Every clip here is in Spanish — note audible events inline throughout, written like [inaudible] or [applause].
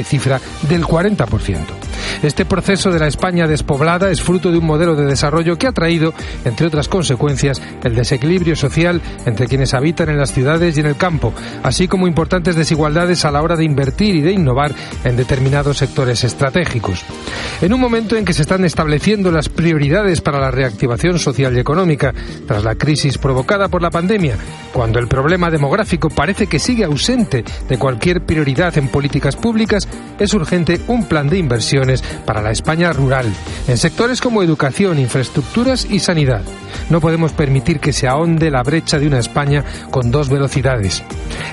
cifra del 40%. Este proceso de la España despoblada es fruto de un modelo de desarrollo que ha traído, entre otras consecuencias, el desequilibrio social entre quienes habitan en las ciudades y en el campo, así como importantes desigualdades a la hora de invertir y de innovar en determinados sectores estratégicos. En un momento en que se están estableciendo las prioridades para la reactivación social y económica tras la crisis provocada por la pandemia, cuando el problema demográfico parece que sigue ausente de cualquier prioridad en políticas públicas, es urgente un plan de inversiones para la España rural, en sectores como educación, infraestructuras y sanidad. No podemos permitir que se ahonde la brecha de una España con dos velocidades.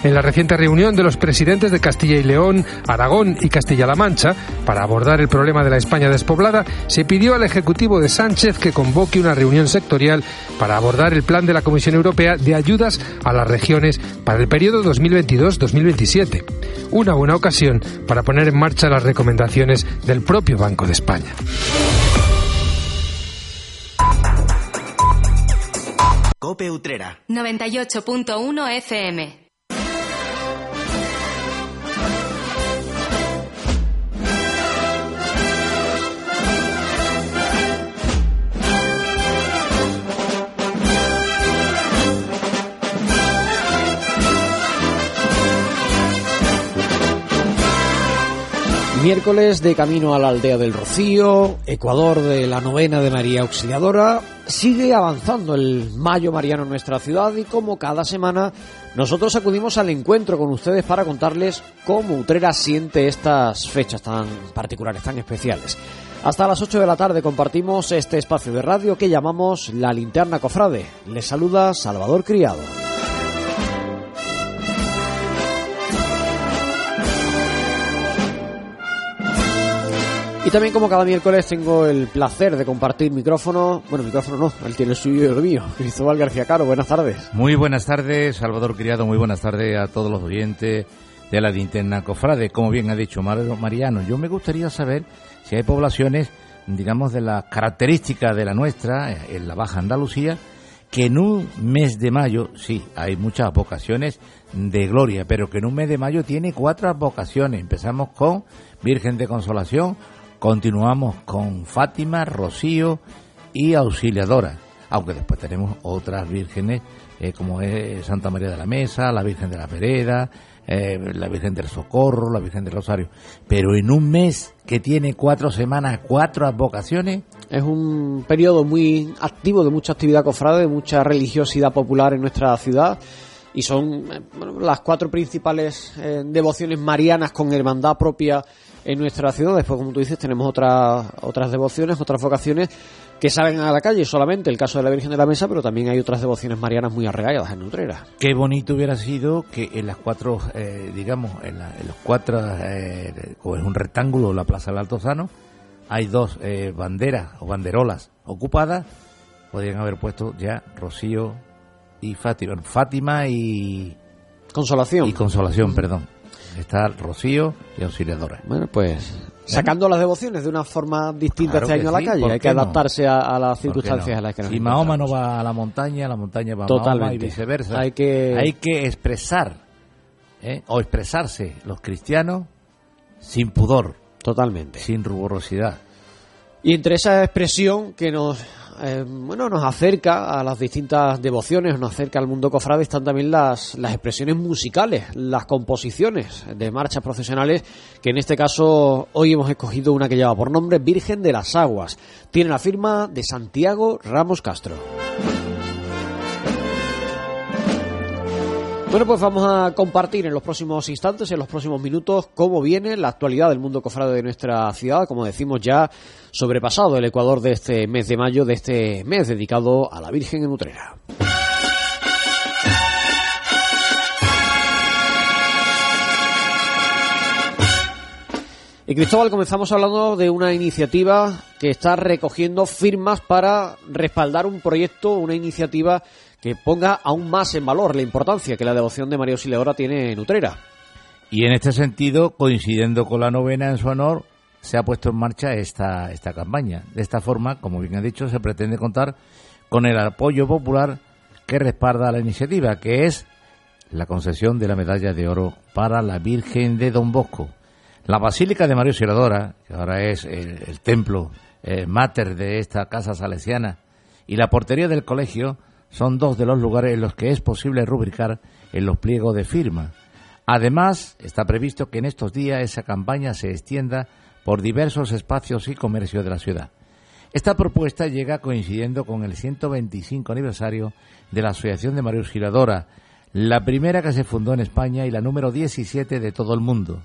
En la reciente reunión de los presidentes de Castilla y León, Aragón y Castilla-La Mancha, para abordar el problema de la España despoblada, se pidió al Ejecutivo de Sánchez que convoque una reunión sectorial para abordar el plan de la Comisión Europea de ayudas a las regiones para el periodo 2022-2027. Una buena ocasión para poner en marcha las recomendaciones del propio Banco de España. Cope Utrera. 98.1 FM. Miércoles de camino a la aldea del Rocío, Ecuador de la novena de María Auxiliadora. Sigue avanzando el Mayo Mariano en nuestra ciudad y como cada semana nosotros acudimos al encuentro con ustedes para contarles cómo Utrera siente estas fechas tan particulares, tan especiales. Hasta las 8 de la tarde compartimos este espacio de radio que llamamos La Linterna Cofrade. Les saluda Salvador Criado. Y también como cada miércoles tengo el placer de compartir micrófono, bueno, micrófono no, él tiene el suyo y el mío. [laughs] Cristóbal García Caro, buenas tardes. Muy buenas tardes, Salvador Criado, muy buenas tardes a todos los oyentes de la linterna Cofrade. Como bien ha dicho Mariano, yo me gustaría saber si hay poblaciones, digamos, de las características de la nuestra, en la Baja Andalucía, que en un mes de mayo, sí, hay muchas vocaciones de gloria, pero que en un mes de mayo tiene cuatro vocaciones. Empezamos con Virgen de Consolación, Continuamos con Fátima, Rocío y Auxiliadora, aunque después tenemos otras vírgenes eh, como es Santa María de la Mesa, la Virgen de la Pereda, eh, la Virgen del Socorro, la Virgen del Rosario. Pero en un mes que tiene cuatro semanas, cuatro advocaciones. Es un periodo muy activo de mucha actividad cofrade, de mucha religiosidad popular en nuestra ciudad y son eh, las cuatro principales devociones marianas con hermandad propia en nuestra ciudad. Después, como tú dices, tenemos otras otras devociones, otras vocaciones que salen a la calle, solamente el caso de la Virgen de la Mesa, pero también hay otras devociones marianas muy arraigadas en Nutrera. Qué bonito hubiera sido que en las cuatro, eh, digamos, en, los cuatro, eh, como es un rectángulo, la Plaza del Altozano, hay dos eh, banderas o banderolas ocupadas, podrían haber puesto ya Rocío y Fátima, Fátima y... Consolación. Y Consolación, perdón está Rocío y Auxiliadora. Bueno, pues sacando las devociones de una forma distinta este año a la calle. Hay que adaptarse a, las circunstancias a las que nos Si Mahoma no va a la montaña, la montaña va a Mahoma y viceversa. Hay que, hay que expresar ¿eh? o expresarse los cristianos sin pudor. Totalmente. Sin ruborosidad. Y entre esa expresión que nos eh, bueno, nos acerca a las distintas devociones, nos acerca al mundo cofrade, están también las, las expresiones musicales, las composiciones de marchas profesionales, que en este caso hoy hemos escogido una que lleva por nombre Virgen de las Aguas. Tiene la firma de Santiago Ramos Castro. Bueno, pues vamos a compartir en los próximos instantes, en los próximos minutos, cómo viene la actualidad del mundo cofrade de nuestra ciudad, como decimos ya, sobrepasado el Ecuador de este mes de mayo, de este mes dedicado a la Virgen en Utrera. Y Cristóbal, comenzamos hablando de una iniciativa que está recogiendo firmas para respaldar un proyecto, una iniciativa que ponga aún más en valor la importancia que la devoción de María Auxiliadora tiene en Utrera. Y en este sentido, coincidiendo con la novena en su honor, se ha puesto en marcha esta, esta campaña. De esta forma, como bien ha dicho, se pretende contar con el apoyo popular que respalda la iniciativa, que es la concesión de la medalla de oro para la Virgen de Don Bosco. La Basílica de María Auxiliadora, que ahora es el, templo eh, mater de esta casa salesiana, y la portería del colegio son dos de los lugares en los que es posible rubricar en los pliegos de firma. Además, está previsto que en estos días esa campaña se extienda por diversos espacios y comercios de la ciudad. Esta propuesta llega coincidiendo con el 125 aniversario de la Asociación de María Auxiliadora, la primera que se fundó en España y la número 17 de todo el mundo.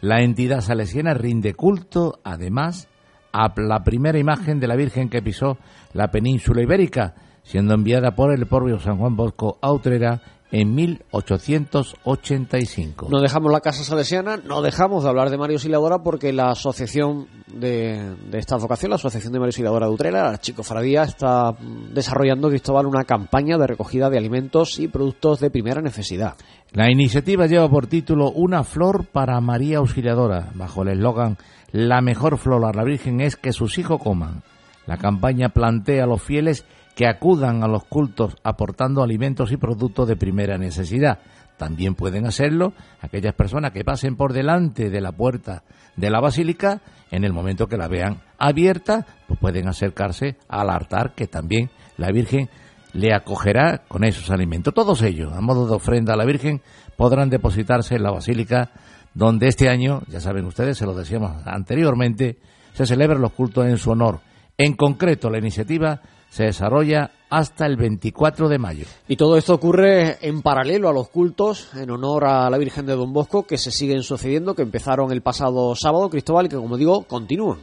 La entidad salesiana rinde culto, además, a la primera imagen de la Virgen que pisó la península ibérica, siendo enviada por el propio San Juan Bosco a Utrera en 1885. No dejamos la Casa Salesiana, no dejamos de hablar de Mario Siladora porque la asociación de, esta vocación, la Asociación de Mario Siladora de Utrera, la Chico Faradía, está desarrollando, Cristóbal, una campaña de recogida de alimentos y productos de primera necesidad. La iniciativa lleva por título Una flor para María Auxiliadora, bajo el eslogan La mejor flor a la Virgen es que sus hijos coman. La campaña plantea a los fieles que acudan a los cultos aportando alimentos y productos de primera necesidad. También pueden hacerlo aquellas personas que pasen por delante de la puerta de la basílica, en el momento que la vean abierta, pues pueden acercarse al altar que también la Virgen le acogerá con esos alimentos. Todos ellos, a modo de ofrenda a la Virgen, podrán depositarse en la basílica donde este año, ya saben ustedes, se lo decíamos anteriormente, se celebran los cultos en su honor. En concreto, la iniciativa se desarrolla hasta el 24 de mayo. Y todo esto ocurre en paralelo a los cultos en honor a la Virgen de Don Bosco que se siguen sucediendo, que empezaron el pasado sábado, Cristóbal, y que, como digo, continúan.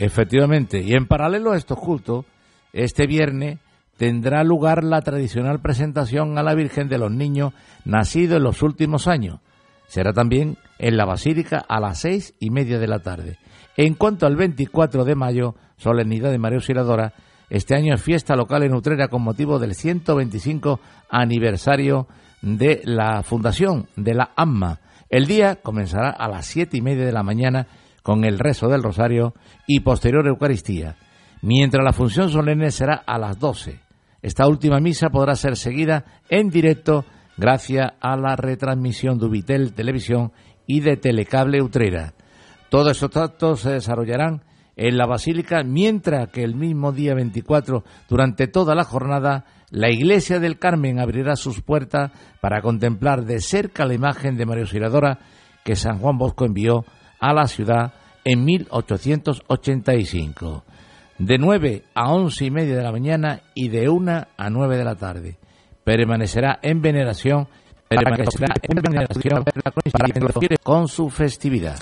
Efectivamente, y en paralelo a estos cultos, este viernes tendrá lugar la tradicional presentación a la Virgen de los Niños nacidos en los últimos años. Será también en la Basílica a las seis y media de la tarde. En cuanto al 24 de mayo, solemnidad de María Auxiliadora, este año es fiesta local en Utrera con motivo del 125 aniversario de la fundación de la AMMA. El día comenzará a las siete y media de la mañana con el rezo del rosario y posterior Eucaristía, mientras la función solemne será a las 12. Esta última misa podrá ser seguida en directo gracias a la retransmisión de Ubitel Televisión y de Telecable Utrera. Todos estos actos se desarrollarán en la Basílica, mientras que el mismo día 24, durante toda la jornada, la Iglesia del Carmen abrirá sus puertas para contemplar de cerca la imagen de María Auxiliadora que San Juan Bosco envió a la ciudad en 1885, de 9 a once y media de la mañana y de 1 a 9 de la tarde. Permanecerá en veneración, permanecerá en veneración para con su festividad.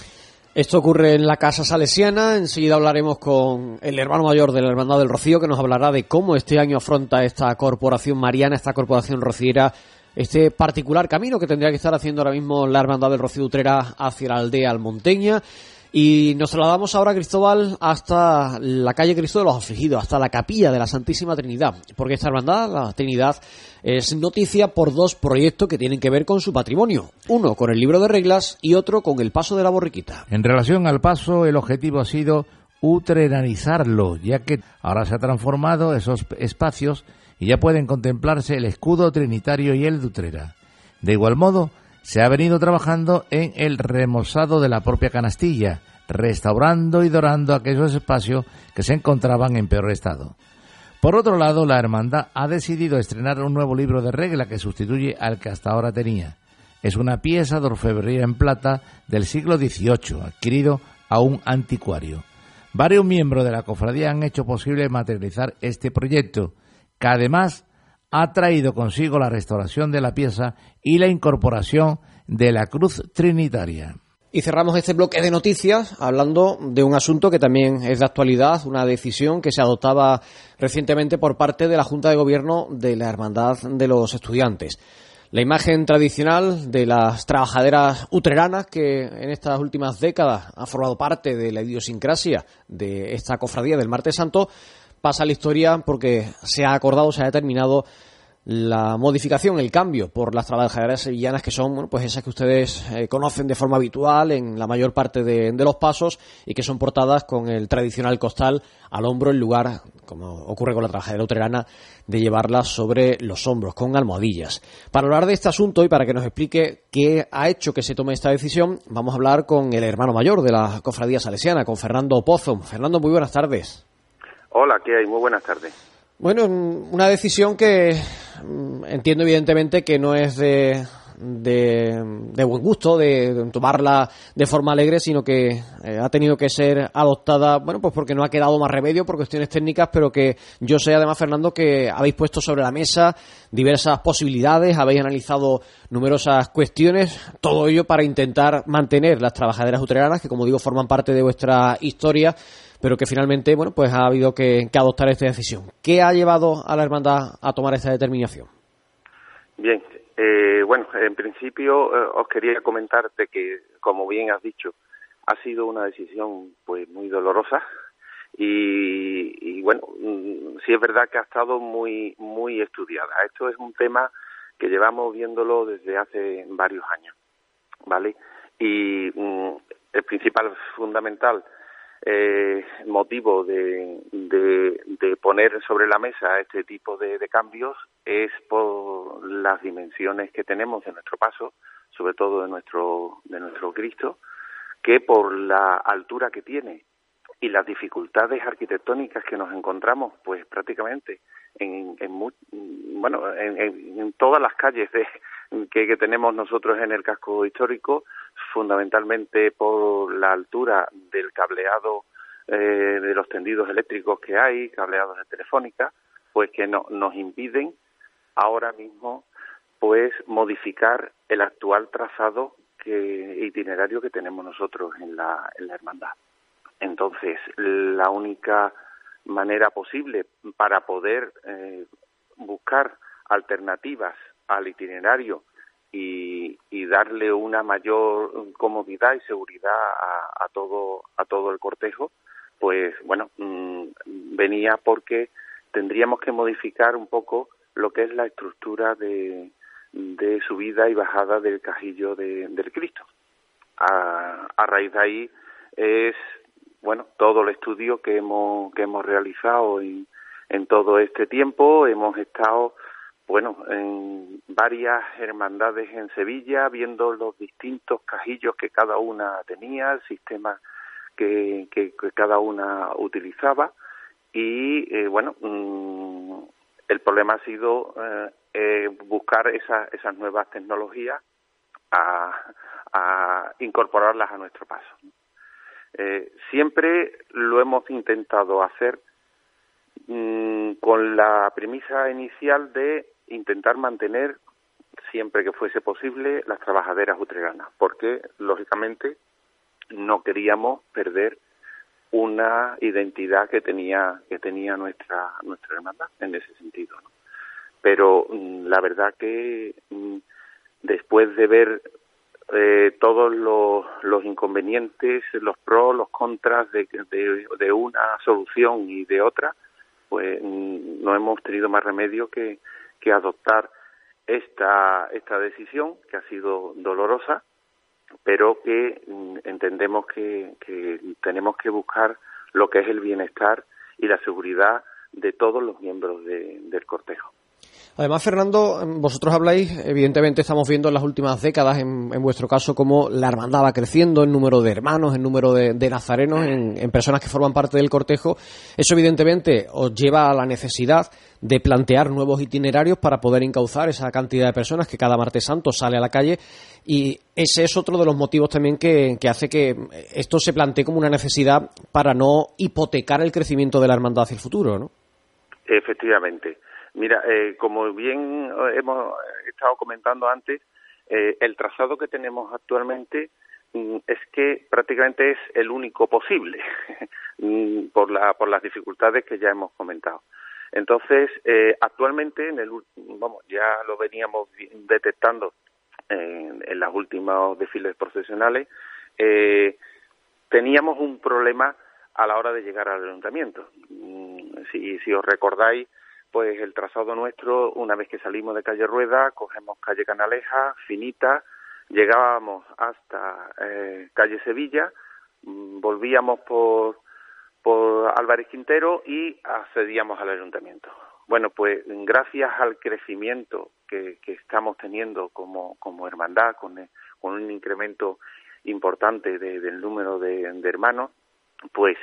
Esto ocurre en la Casa Salesiana. Enseguida hablaremos con el hermano mayor de la Hermandad del Rocío, que nos hablará de cómo este año afronta esta corporación mariana, esta corporación rociera, este particular camino que tendría que estar haciendo ahora mismo la Hermandad del Rocío Utrera hacia la aldea almonteña. Y nos trasladamos ahora, Cristóbal, hasta la calle Cristo de los Afligidos, hasta la capilla de la Santísima Trinidad, porque esta hermandad, la Trinidad, es noticia por dos proyectos que tienen que ver con su patrimonio. Uno con el libro de reglas y otro con el paso de la borriquita. En relación al paso, el objetivo ha sido utrenarizarlo, ya que ahora se ha transformado esos espacios y ya pueden contemplarse el escudo trinitario y el de Utrera. De igual modo, se ha venido trabajando en el remozado de la propia canastilla, restaurando y dorando aquellos espacios que se encontraban en peor estado. Por otro lado, la hermandad ha decidido estrenar un nuevo libro de regla que sustituye al que hasta ahora tenía. Es una pieza de orfebrería en plata del siglo XVIII, adquirido a un anticuario. Varios miembros de la cofradía han hecho posible materializar este proyecto, que además ha traído consigo la restauración de la pieza y la incorporación de la cruz trinitaria. Y cerramos este bloque de noticias hablando de un asunto que también es de actualidad, una decisión que se adoptaba recientemente por parte de la Junta de Gobierno de la Hermandad de los Estudiantes. La imagen tradicional de las trabajaderas utreranas que en estas últimas décadas ha formado parte de la idiosincrasia de esta cofradía del Martes Santo pasa a la historia porque se ha acordado, se ha determinado la modificación, el cambio por las trabajadoras sevillanas que son, pues esas que ustedes eh, conocen de forma habitual en la mayor parte de, los pasos y que son portadas con el tradicional costal al hombro en lugar, como ocurre con la trabajadora uterana, de llevarlas sobre los hombros con almohadillas. Para hablar de este asunto y para que nos explique qué ha hecho que se tome esta decisión, vamos a hablar con el hermano mayor de la cofradía salesiana, con Fernando Pozo. Fernando, muy buenas tardes. Hola, ¿qué hay? Muy buenas tardes. Bueno, una decisión que mm, entiendo evidentemente que no es de, de, buen gusto, de, tomarla de forma alegre, sino que eh, ha tenido que ser adoptada, bueno, pues porque no ha quedado más remedio por cuestiones técnicas, pero que yo sé además, Fernando, que habéis puesto sobre la mesa diversas posibilidades, habéis analizado numerosas cuestiones, todo ello para intentar mantener las trabajaderas utreranas, que como digo forman parte de vuestra historia, pero que finalmente, bueno, pues ha habido que, adoptar esta decisión. ¿Qué ha llevado a la hermandad a tomar esta determinación? Bien, eh, bueno, en principio eh, os quería comentarte que, como bien has dicho, ha sido una decisión pues muy dolorosa y, bueno, mm, sí es verdad que ha estado muy muy estudiada. Esto es un tema que llevamos viéndolo desde hace varios años, ¿vale? Y mm, el principal fundamental eh, motivo de, de, poner sobre la mesa este tipo de, cambios es por las dimensiones que tenemos de nuestro paso, sobre todo de nuestro, de nuestro Cristo, que por la altura que tiene y las dificultades arquitectónicas que nos encontramos, pues prácticamente en, bueno, en, todas las calles que, que, tenemos nosotros en el casco histórico, fundamentalmente por la altura del cableado eh, de los tendidos eléctricos que hay, cableados de telefónica, pues que no, nos impiden ahora mismo pues modificar el actual trazado que, itinerario que tenemos nosotros en la, en la hermandad. Entonces, la única manera posible para poder eh, buscar alternativas al itinerario y, darle una mayor comodidad y seguridad a, todo a todo el cortejo pues bueno mm, venía porque tendríamos que modificar un poco lo que es la estructura de, de subida y bajada del cajillo de, del Cristo. A, a raíz de ahí es bueno todo el estudio que hemos que hemos realizado en, en todo este tiempo hemos estado bueno, en varias hermandades en Sevilla, viendo los distintos cajillos que cada una tenía, el sistema que, que, cada una utilizaba y, eh, bueno, mm, el problema ha sido eh, eh, buscar esa, esas nuevas tecnologías a, a incorporarlas a nuestro paso. siempre lo hemos intentado hacer mm, con la premisa inicial de intentar mantener siempre que fuese posible las trabajaderas utreranas, porque lógicamente no queríamos perder una identidad que tenía que tenía nuestra nuestra hermandad en ese sentido. Pero mm, la verdad que mm, después de ver eh, todos los, inconvenientes, los pros, los contras de, de, de una solución y de otra, pues mm, no hemos tenido más remedio que, que adoptar esta, esta decisión, que ha sido dolorosa, pero que mm, entendemos que, que tenemos que buscar lo que es el bienestar y la seguridad de todos los miembros del cortejo. Además, Fernando, vosotros habláis, evidentemente estamos viendo en las últimas décadas, en, vuestro caso, cómo la hermandad va creciendo en número de hermanos, en número de, nazarenos, en, personas que forman parte del cortejo. Eso, evidentemente, os lleva a la necesidad de plantear nuevos itinerarios para poder encauzar esa cantidad de personas que cada martes santo sale a la calle. Y ese es otro de los motivos también que, que hace que esto se plantee como una necesidad para no hipotecar el crecimiento de la hermandad hacia el futuro, ¿no? Efectivamente. Mira, eh, como bien eh, hemos estado comentando antes, eh, el trazado que tenemos actualmente mm, es que prácticamente es el único posible [laughs] mm, por, la, por las dificultades que ya hemos comentado. Entonces, actualmente, en el, vamos, ya lo veníamos detectando en, en los últimos desfiles profesionales, teníamos un problema a la hora de llegar al ayuntamiento. Mm, si, si os recordáis, pues el trazado nuestro, una vez que salimos de calle Rueda, cogemos calle Canaleja, Finita, llegábamos hasta eh, calle Sevilla, mm, volvíamos por, por Álvarez Quintero y accedíamos al ayuntamiento. Bueno, pues gracias al crecimiento que, que estamos teniendo como, como hermandad, con, con un incremento importante del número de, de hermanos, pues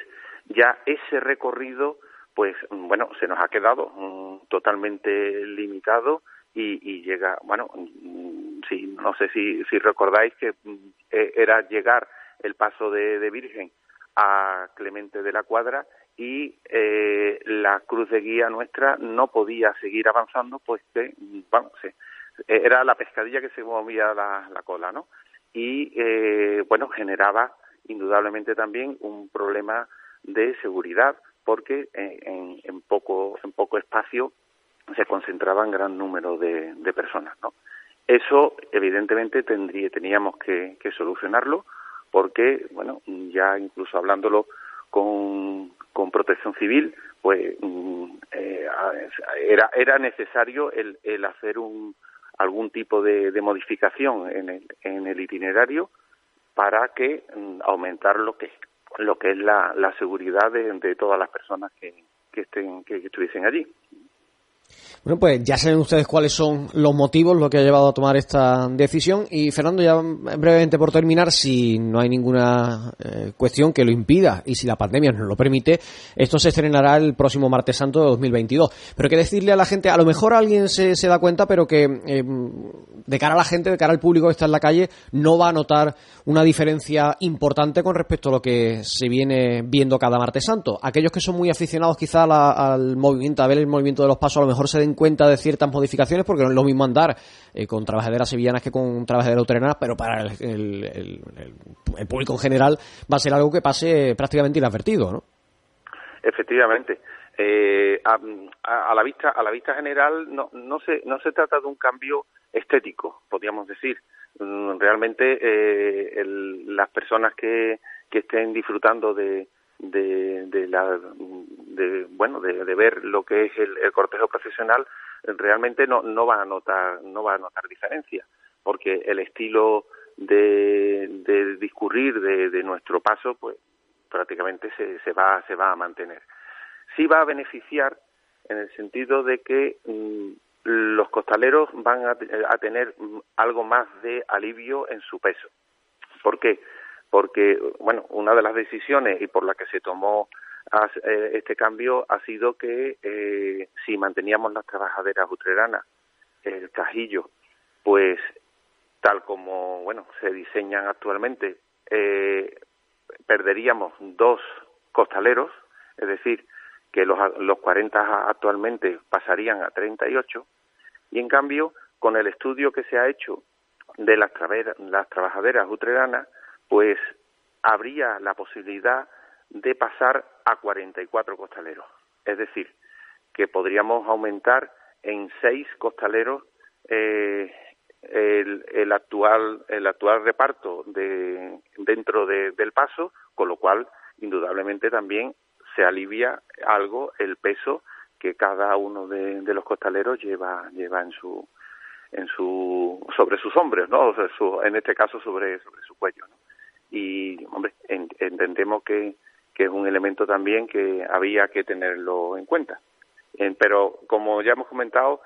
ya ese recorrido, pues bueno, se nos ha quedado mm, totalmente limitado y, y, llega, bueno, mm, sí, no sé si, si recordáis que mm, e, era llegar el paso de, de Virgen a Clemente de la Cuadra y eh, la cruz de guía nuestra no podía seguir avanzando, pues que, era la pescadilla que se movía la, la cola, ¿no? Y, eh, bueno, generaba indudablemente también un problema de seguridad porque en, en, poco en poco espacio se concentraban gran número de, de personas no eso evidentemente tendría teníamos que, solucionarlo porque bueno ya incluso hablándolo con, con protección civil pues mm, eh, era era necesario el, el hacer un algún tipo de, de modificación en el, en el itinerario para que mm, aumentar lo que lo que es la, la seguridad de, todas las personas que, que estén que estuviesen allí. Bueno, pues ya saben ustedes cuáles son los motivos, lo que ha llevado a tomar esta decisión. Y Fernando, ya brevemente por terminar, si no hay ninguna eh, cuestión que lo impida y si la pandemia nos lo permite, esto se estrenará el próximo martes santo de 2022. Pero hay que decirle a la gente, a lo mejor alguien se, da cuenta, pero que eh, de cara a la gente, de cara al público que está en la calle, no va a notar una diferencia importante con respecto a lo que se viene viendo cada martes santo. Aquellos que son muy aficionados quizá al movimiento, a ver el movimiento de los pasos, a lo mejor se den cuenta de ciertas modificaciones porque no es lo mismo andar eh, con trabajaderas sevillanas que con trabajaderas utrenanas, pero para el, el, el, público en general va a ser algo que pase prácticamente inadvertido, ¿no? Efectivamente. Eh, a, a, la vista a la vista general no no se no se trata de un cambio estético podríamos decir mm, realmente eh, el, las personas que que estén disfrutando de de, la de bueno de, ver lo que es el, cortejo profesional realmente no no va a notar no va a notar diferencia porque el estilo de, de discurrir de, de nuestro paso pues prácticamente se, se va se va a mantener sí va a beneficiar en el sentido de que mmm, los costaleros van a, a tener algo más de alivio en su peso ¿por qué? Porque, bueno, una de las decisiones y por la que se tomó eh, este cambio ha sido que eh, si manteníamos las trabajaderas utreranas, el cajillo, pues tal como, bueno, se diseñan actualmente, eh, perderíamos dos costaleros, es decir, que los, los 40 actualmente pasarían a 38, y en cambio, con el estudio que se ha hecho de las, las trabajaderas utreranas, pues habría la posibilidad de pasar a 44 costaleros. Es decir, que podríamos aumentar en seis costaleros eh, el, actual el actual reparto de, dentro de, del paso, con lo cual indudablemente también se alivia algo el peso que cada uno de, los costaleros lleva lleva en su en su sobre sus hombros, ¿no? O sea, su, en este caso sobre sobre su cuello. Y hombre en, entendemos que, que es un elemento también que había que tenerlo en cuenta eh, pero como ya hemos comentado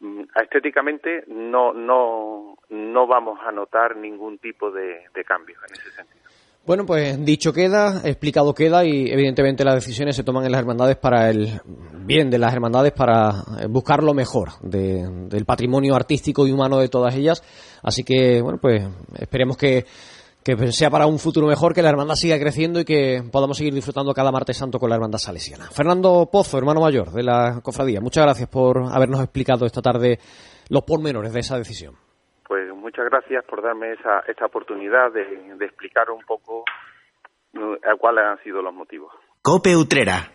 mm, estéticamente no no no vamos a notar ningún tipo de, de cambio en ese sentido bueno, pues dicho queda, explicado queda y evidentemente las decisiones se toman en las hermandades para el bien de las hermandades, para eh, buscar lo mejor de, del patrimonio artístico y humano de todas ellas. Así que, bueno, pues esperemos que que sea para un futuro mejor, que la hermandad siga creciendo y que podamos seguir disfrutando cada martes santo con la hermandad salesiana. Fernando Pozo, hermano mayor de la cofradía, muchas gracias por habernos explicado esta tarde los pormenores de esa decisión. Pues muchas gracias por darme esa, esta oportunidad de, de explicar un poco cuáles han sido los motivos. Cope Utrera.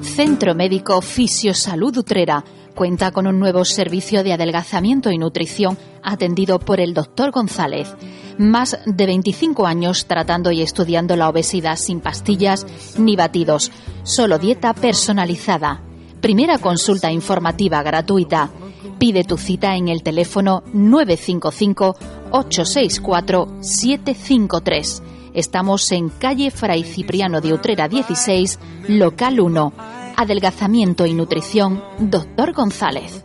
Centro Médico Fisiosalud Utrera cuenta con un nuevo servicio de adelgazamiento y nutrición atendido por el doctor González Más de 25 años tratando y estudiando la obesidad sin pastillas ni batidos. Solo dieta personalizada. Primera consulta informativa gratuita. Pide tu cita en el teléfono 955-864-753. Estamos en calle Fray Cipriano de Utrera 16, local 1. Adelgazamiento y nutrición, doctor González.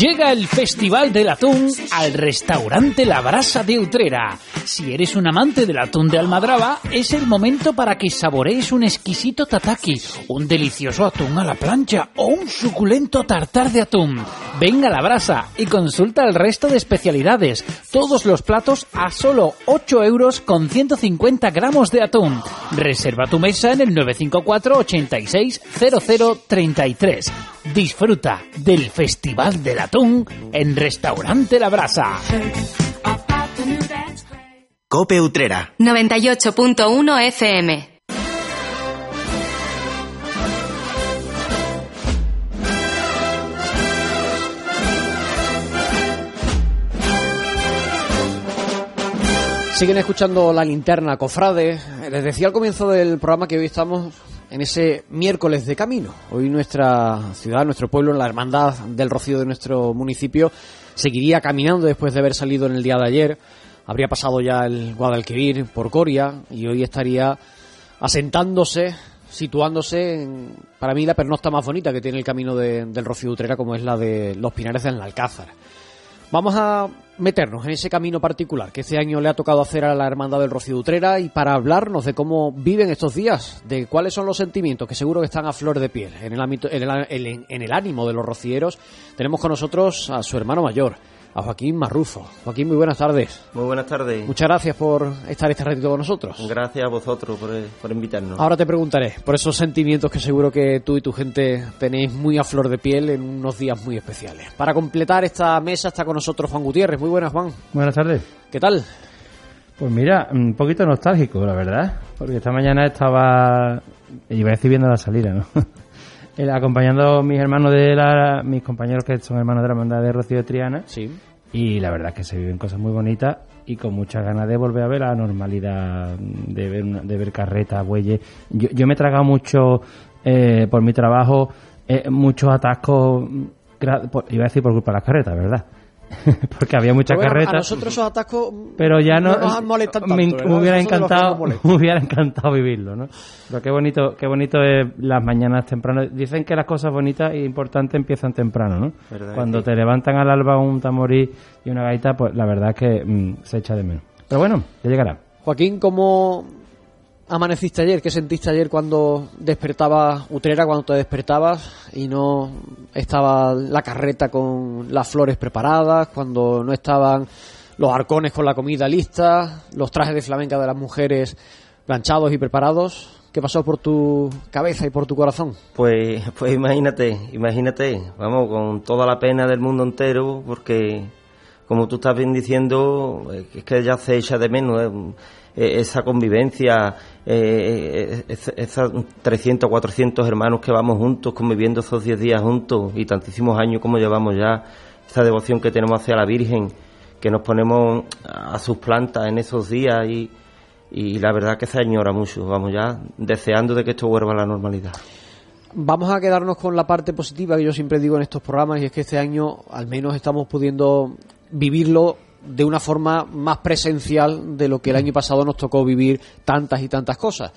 Llega el Festival del Atún al restaurante La Brasa de Utrera. Si eres un amante del atún de Almadraba, es el momento para que saborees un exquisito tataki, un delicioso atún a la plancha o un suculento tartar de atún. Venga a La Brasa y consulta el resto de especialidades. Todos los platos a solo 8 euros con 150 gramos de atún. Reserva tu mesa en el 954 86 0033. Disfruta del Festival del Atún en Restaurante La Brasa. Cope Utrera. 98.1 FM. Siguen escuchando la linterna, cofrade. Les decía al comienzo del programa que hoy estamos en ese miércoles de camino. Hoy nuestra ciudad, nuestro pueblo, la hermandad del Rocío de nuestro municipio, seguiría caminando después de haber salido en el día de ayer. Habría pasado ya el Guadalquivir por Coria y hoy estaría asentándose, situándose en, para mí, la pernocta más bonita que tiene el camino de- del Rocío de Utrera, como es la de los Pinares del Alcázar. Vamos a meternos en ese camino particular que este año le ha tocado hacer a la Hermandad del Rocío de Utrera y para hablarnos de cómo viven estos días, de cuáles son los sentimientos que seguro que están a flor de piel en el, ámbito, en el, en- en el ánimo de los rocieros, tenemos con nosotros a su hermano mayor, a Joaquín Marrufo. Joaquín, muy buenas tardes. Muy buenas tardes. Muchas gracias por estar este ratito con nosotros. Gracias a vosotros por, por invitarnos. Ahora te preguntaré por esos sentimientos que seguro que tú y tu gente tenéis muy a flor de piel en unos días muy especiales. Para completar esta mesa está con nosotros Juan Gutiérrez. Muy buenas, Juan. Buenas tardes. ¿Qué tal? Pues mira, un poquito nostálgico, la verdad, porque esta mañana estaba, iba a decir viendo la salida, ¿no? El- acompañando a mis hermanos de la, mis compañeros que son hermanos de la hermandad de Rocío de Triana, Sí. y la verdad es que se viven cosas muy bonitas y con muchas ganas de volver a ver la normalidad, de ver, una- de ver carretas, bueyes. Yo, yo me he tragado mucho, eh, por mi trabajo, eh, muchos atascos, iba a decir por culpa de las carretas, ¿verdad? [laughs] Porque había muchas Pero bueno, carretas. A nosotros esos atascos pero ya no, nos molestan tanto. me, ¿verdad? me hubiera encantado [laughs] me hubiera encantado vivirlo no pero qué bonito qué bonito es las mañanas temprano dicen que las cosas bonitas e importantes empiezan temprano no ¿Verdad que cuando sí? te levantan al alba un tamborí y una gaita pues la verdad es que mm, se echa de menos pero bueno ya llegará Joaquín, ¿cómo amaneciste ayer? ¿Qué sentiste ayer cuando despertaba Utrera, cuando te despertabas y no estaba la carreta con las flores preparadas, cuando no estaban los arcones con la comida lista, los trajes de flamenca de las mujeres planchados y preparados? ¿Qué pasó por tu cabeza y por tu corazón? Pues, pues imagínate, imagínate, vamos, con toda la pena del mundo entero, porque como tú estás bien diciendo, es que ya se echa de menos eh, esa convivencia, eh, es- esos 300, 400 hermanos que vamos juntos, conviviendo esos 10 días juntos y tantísimos años como llevamos ya, esa devoción que tenemos hacia la Virgen, que nos ponemos a sus plantas en esos días y, y la verdad que se añora mucho, vamos ya deseando de que esto vuelva a la normalidad. Vamos a quedarnos con la parte positiva que yo siempre digo en estos programas y es que este año al menos estamos pudiendo vivirlo de una forma más presencial de lo que el año pasado nos tocó vivir tantas y tantas cosas.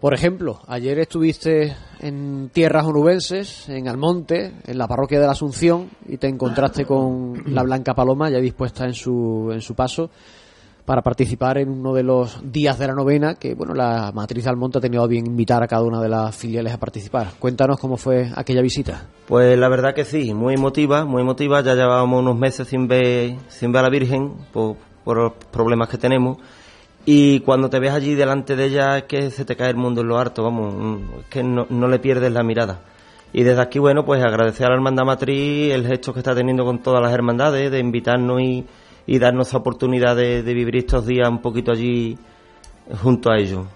Por ejemplo, ayer estuviste en tierras onubenses, en Almonte, en la parroquia de la Asunción, y te encontraste con la Blanca Paloma ya dispuesta en su, en su paso para participar en uno de los días de la novena que bueno la matriz de Almonte ha tenido bien invitar a cada una de las filiales a participar. Cuéntanos cómo fue aquella visita. Pues la verdad que sí, muy emotiva, muy emotiva. Ya llevábamos unos meses sin ver, sin ver a la Virgen por, por los problemas que tenemos. Y cuando te ves allí delante de ella es que se te cae el mundo en lo harto, vamos, mm, es que no, no le pierdes la mirada. Y desde aquí, bueno, pues agradecer a la Hermandad Matriz el gesto que está teniendo con todas las hermandades, de invitarnos y, y darnos la oportunidad de, de vivir estos días un poquito allí junto a ellos.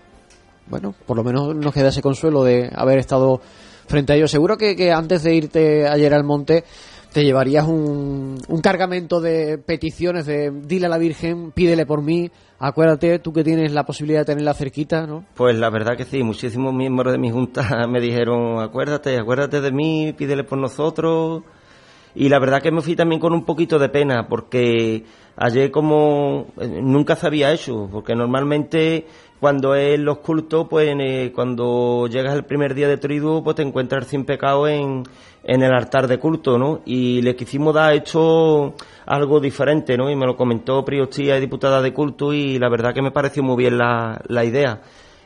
Bueno, por lo menos nos queda ese consuelo de haber estado frente a ellos. Seguro que, que antes de irte ayer al monte te llevarías un, un cargamento de peticiones de dile a la Virgen, pídele por mí, acuérdate, tú que tienes la posibilidad de tenerla cerquita, ¿no? Pues la verdad que sí, muchísimos miembros de mi junta [laughs] me dijeron, acuérdate, acuérdate de mí, pídele por nosotros. Y la verdad que me fui también con un poquito de pena, porque ayer como eh, nunca se había hecho, porque normalmente cuando es los cultos, pues eh, cuando llegas el primer día de triduo, pues te encuentras sin pecado en, en el altar de culto, ¿no? Y le quisimos dar hecho algo diferente, ¿no? Y me lo comentó Priostía diputada de culto y la verdad que me pareció muy bien la, la idea.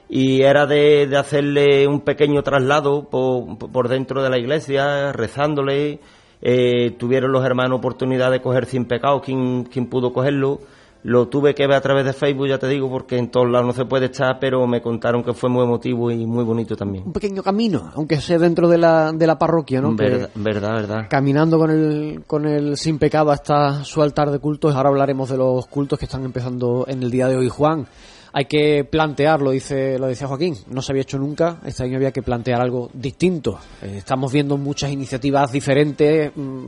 Y era de, de hacerle un pequeño traslado por, por dentro de la iglesia, rezándole. Eh, tuvieron los hermanos oportunidad de coger sin pecado, quien, quien pudo cogerlo lo tuve que ver a través de Facebook, ya te digo, porque en todos lados no se puede estar, pero me contaron que fue muy emotivo y muy bonito también. Un pequeño camino, aunque sea dentro de la, de la parroquia, ¿no? Verdad, verdad, verdad. Caminando con el, con el sin pecado hasta su altar de cultos. Ahora hablaremos de los cultos que están empezando en el día de hoy, Juan. Hay que plantearlo, dice, lo decía Joaquín, no se había hecho nunca, este año había que plantear algo distinto. Eh, estamos viendo muchas iniciativas diferentes, mm,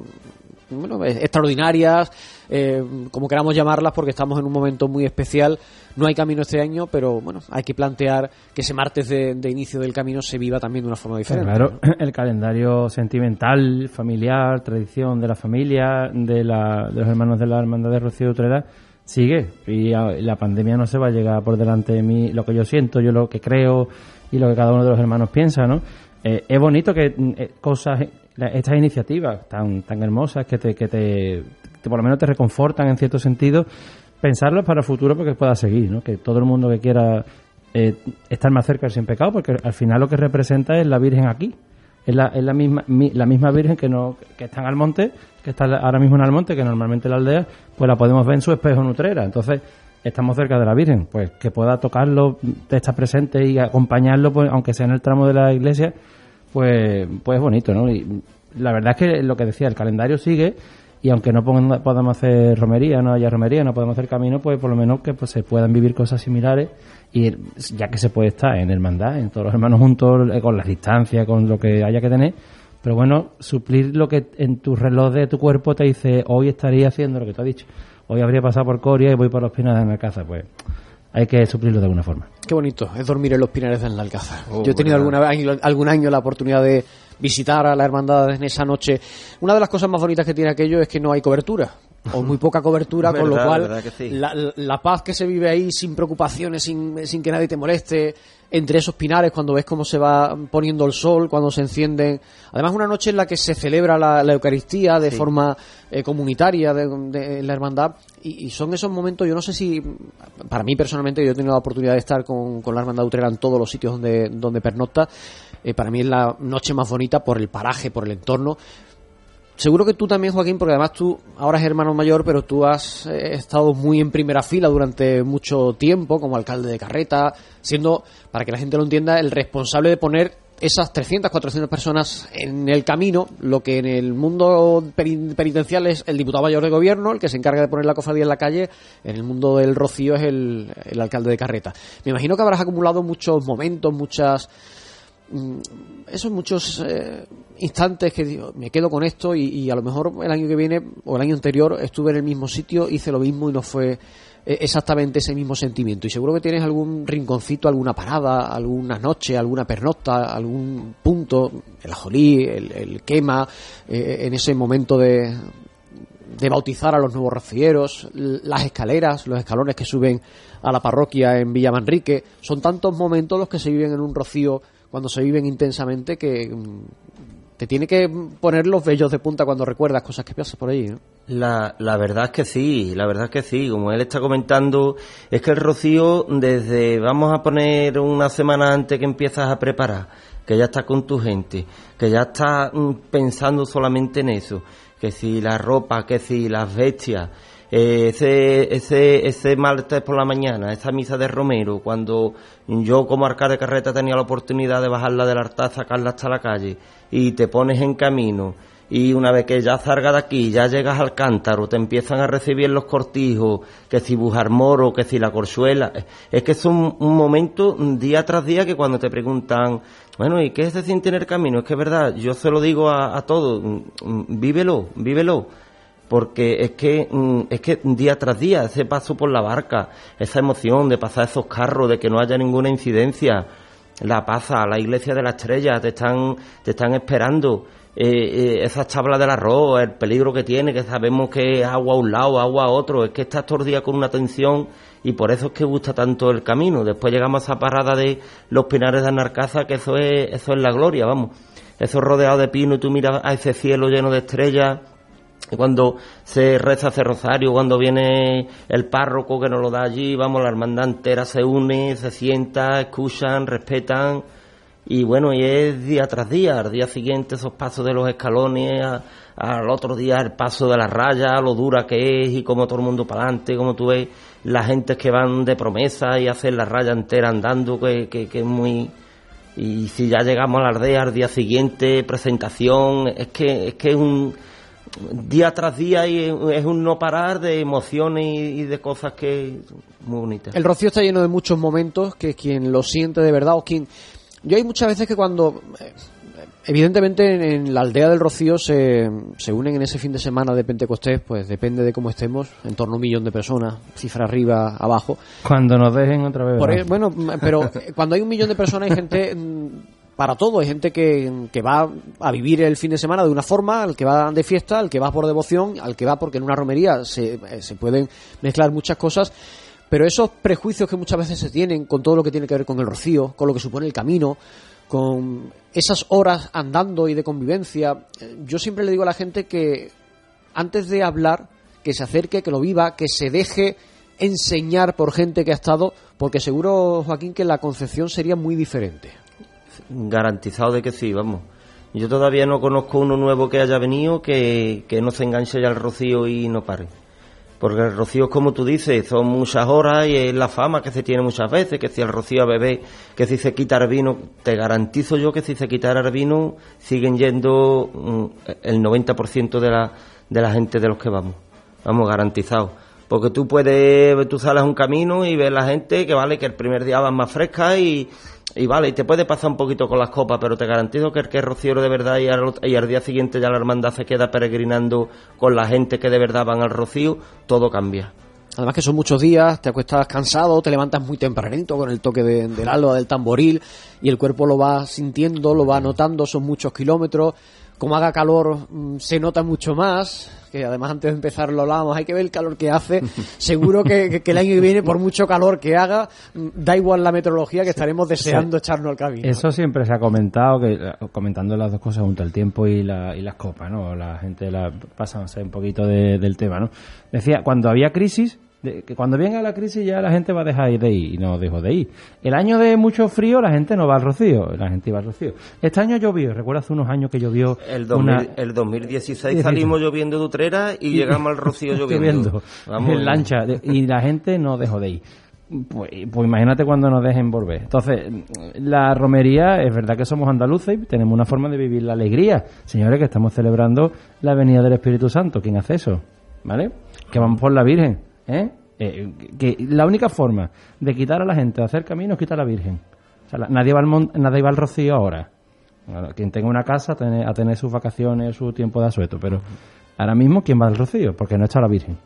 bueno, eh, extraordinarias, eh, como queramos llamarlas, porque estamos en un momento muy especial. No hay camino este año, pero bueno, hay que plantear que ese martes de, de inicio del camino se viva también de una forma diferente. Claro, [clears throat] el calendario sentimental, familiar, tradición de la familia, de, de los hermanos de la Hermandad de Rocío Utrera, sigue. Y la pandemia no se va a llegar por delante de mí, lo que yo siento, yo lo que creo y lo que cada uno de los hermanos piensa, ¿no? Eh, es bonito que mm, eh, cosas, estas iniciativas tan, tan hermosas que te, que te, por lo menos te reconfortan en cierto sentido, pensarlos para el futuro porque pueda seguir, ¿no? Que todo el mundo que quiera eh, estar más cerca del sin pecado, porque al final lo que representa es la Virgen aquí. Es la, es la misma mi- la misma Virgen que no que está en Almonte, que está ahora mismo en Almonte, que normalmente en la aldea, pues la podemos ver en su espejo en Utrera. Entonces, estamos cerca de la Virgen, pues que pueda tocarlo, estar presente y acompañarlo, pues aunque sea en el tramo de la iglesia, pues pues bonito, ¿no? Y la verdad es que lo que decía, el calendario sigue y aunque no podamos hacer romería, no haya romería, no podemos hacer camino, pues por lo menos que pues, se puedan vivir cosas similares y ya que se puede estar en hermandad, en todos los hermanos juntos, eh, con las distancias, con lo que haya que tener, pero bueno, suplir lo que en tu reloj de tu cuerpo te dice, hoy estaría haciendo lo que te ha dicho, hoy habría pasado por Coria y voy por los Pinas de Alcázar, pues hay que suplirlo de alguna forma. Qué bonito es dormir en los pinares del Alcázar. Oh, Yo he tenido verdad. alguna vez, algún año la oportunidad de visitar a la hermandad en esa noche. Una de las cosas más bonitas que tiene aquello es que no hay cobertura. O muy poca cobertura, [laughs] con lo cual sí. la, la paz que se vive ahí sin preocupaciones, sin, sin que nadie te moleste, entre esos pinares, cuando ves cómo se va poniendo el sol, cuando se encienden. Además, una noche en la que se celebra la, la Eucaristía de forma eh, comunitaria de, de la hermandad. Y, y son esos momentos, yo no sé si, para mí personalmente, yo he tenido la oportunidad de estar con, con la hermandad utrera en todos los sitios donde, donde pernocta. Eh, para mí es la noche más bonita por el paraje, por el entorno. Seguro que tú también, Joaquín, porque además tú ahora es hermano mayor, pero tú has eh, estado muy en primera fila durante mucho tiempo como alcalde de Carreta, siendo, para que la gente lo entienda, el responsable de poner esas 300, 400 personas en el camino, lo que en el mundo penitencial es el diputado mayor de gobierno, el que se encarga de poner la cofradía en la calle, en el mundo del rocío es el, el alcalde de Carreta. Me imagino que habrás acumulado muchos momentos, muchas esos muchos eh, instantes que me quedo con esto y, a lo mejor el año que viene o el año anterior estuve en el mismo sitio, hice lo mismo y no fue eh, exactamente ese mismo sentimiento. Y seguro que tienes algún rinconcito, alguna parada, alguna noche, alguna pernocta, algún punto, el ajolí, el, quema, eh, en ese momento de, de bautizar a los nuevos rocieros, l- las escaleras, los escalones que suben a la parroquia en Villa Manrique. Son tantos momentos los que se viven en un rocío cuando se viven intensamente que mm, te tiene que poner los vellos de punta cuando recuerdas cosas que pasas por allí. ¿no? La, la verdad es que sí, la verdad es que sí. Como él está comentando, es que el rocío, desde vamos a poner una semana antes que empiezas a preparar, que ya estás con tu gente, que ya estás mm, pensando solamente en eso, que si la ropa, que si las bestias, eh, ese, ese, ese martes por la mañana, esa misa de Romero, cuando yo como alcalde de carreta tenía la oportunidad de bajarla del altar, sacarla hasta la calle, y te pones en camino, y una vez que ya salga de aquí, ya llegas al cántaro, te empiezan a recibir los cortijos, que si Bujar Moro, que si la Corzuela, es que es un, momento día tras día que cuando te preguntan, bueno, ¿y qué se siente en el camino? Es que es verdad, yo se lo digo a, a todos, mm, mm, vívelo, vívelo porque es que mm, es que día tras día ese paso por la barca, esa emoción de pasar esos carros, de que no haya ninguna incidencia, la paza, la iglesia de la estrella, te están te están esperando eh, eh, esas tablas del arroz, el peligro que tiene, que sabemos que es agua a un lado, agua a otro, es que estás todo con una tensión y por eso es que gusta tanto el camino. Después llegamos a esa parada de los pinares de Anarcaza, que eso es, eso es la gloria, vamos. Eso rodeado de pino y tú miras a ese cielo lleno de estrellas cuando se reza ese rosario, cuando viene el párroco que nos lo da allí, vamos, la hermandad entera se une, se sienta, escuchan, respetan. Y bueno, y es día tras día, al día siguiente esos pasos de los escalones, al otro día el paso de la raya, lo dura que es y como todo el mundo para adelante, como tú ves la gente que van de promesa y hacen la raya entera andando, que, que, que es muy... Y si ya llegamos a la aldea al día siguiente, presentación, es que es, que es un día tras día y es un no parar de emociones y de cosas que muy bonitas. El Rocío está lleno de muchos momentos que quien lo siente de verdad o quien yo hay muchas veces que cuando, eh, evidentemente en, la aldea del Rocío se, se, unen en ese fin de semana de Pentecostés, pues depende de cómo estemos, en torno a un millón de personas, cifra arriba, abajo. Cuando nos dejen otra vez. bueno, pero cuando hay un millón de personas hay gente mm, para todo. Hay gente que, va a vivir el fin de semana de una forma, al que va de fiesta, al que va por devoción, al que va porque en una romería se, eh, se pueden mezclar muchas cosas. Pero esos prejuicios que muchas veces se tienen con todo lo que tiene que ver con el rocío, con lo que supone el camino, con esas horas andando y de convivencia, eh, yo siempre le digo a la gente que antes de hablar, que se acerque, que lo viva, que se deje enseñar por gente que ha estado, porque seguro, Joaquín, que la concepción sería muy diferente. Garantizado de que sí, vamos. Yo todavía no conozco uno nuevo que haya venido que, que no se enganche ya al rocío y no pare. Porque el rocío, como tú dices, son muchas horas y es la fama que se tiene muchas veces, que si el rocío a bebé, que si se quita el vino, te garantizo yo que si se quitara el vino, siguen yendo mm, el 90% de la, de la gente de los que vamos. Vamos, garantizado. Porque tú puedes, tú sales un camino y ves la gente que vale que el primer día van más fresca y, y vale, y te puede pasar un poquito con las copas, pero te garantizo que el que es rociero de verdad y al, día siguiente ya la hermandad se queda peregrinando con la gente que de verdad van al rocío, todo cambia. Además que son muchos días, te acuestas cansado, te levantas muy tempranito con el toque del alba, del tamboril, y el cuerpo lo va sintiendo, lo va notando, son muchos kilómetros, como haga calor mm, se nota mucho más, que además antes de empezar lo hablábamos, hay que ver el calor que hace, [laughs] seguro que, el año que viene, por mucho calor que haga, mm, da igual la meteorología que estaremos deseando echarnos al camino. Eso siempre se ha comentado, que comentando las dos cosas junto al tiempo y, la, y las copas, ¿no? La gente la pasa un poquito del tema, ¿no? Decía, cuando había crisis, que cuando venga la crisis ya la gente va a dejar de ir y no dejó de ir. El año de mucho frío la gente no va al rocío, la gente iba al rocío. Este año llovió, recuerda hace unos años que llovió. El, el 2016 salimos lloviendo de Utrera y, [laughs] llegamos al rocío lloviendo. Vamos, en lancha y la gente no dejó de ir. Pues, pues, imagínate cuando nos dejen volver. Entonces, la romería, es verdad que somos andaluces y tenemos una forma de vivir la alegría. Señores, que estamos celebrando la venida del Espíritu Santo. ¿Quién hace eso? ¿Vale? Que vamos por la Virgen. ¿Eh? Eh, que la única forma de quitar a la gente de hacer camino es quitar a la Virgen. nadie, va al nadie va al rocío ahora. quien tenga una casa a tener, sus vacaciones, su tiempo de asueto, pero ahora mismo, ¿quién va al rocío? Porque no está la Virgen.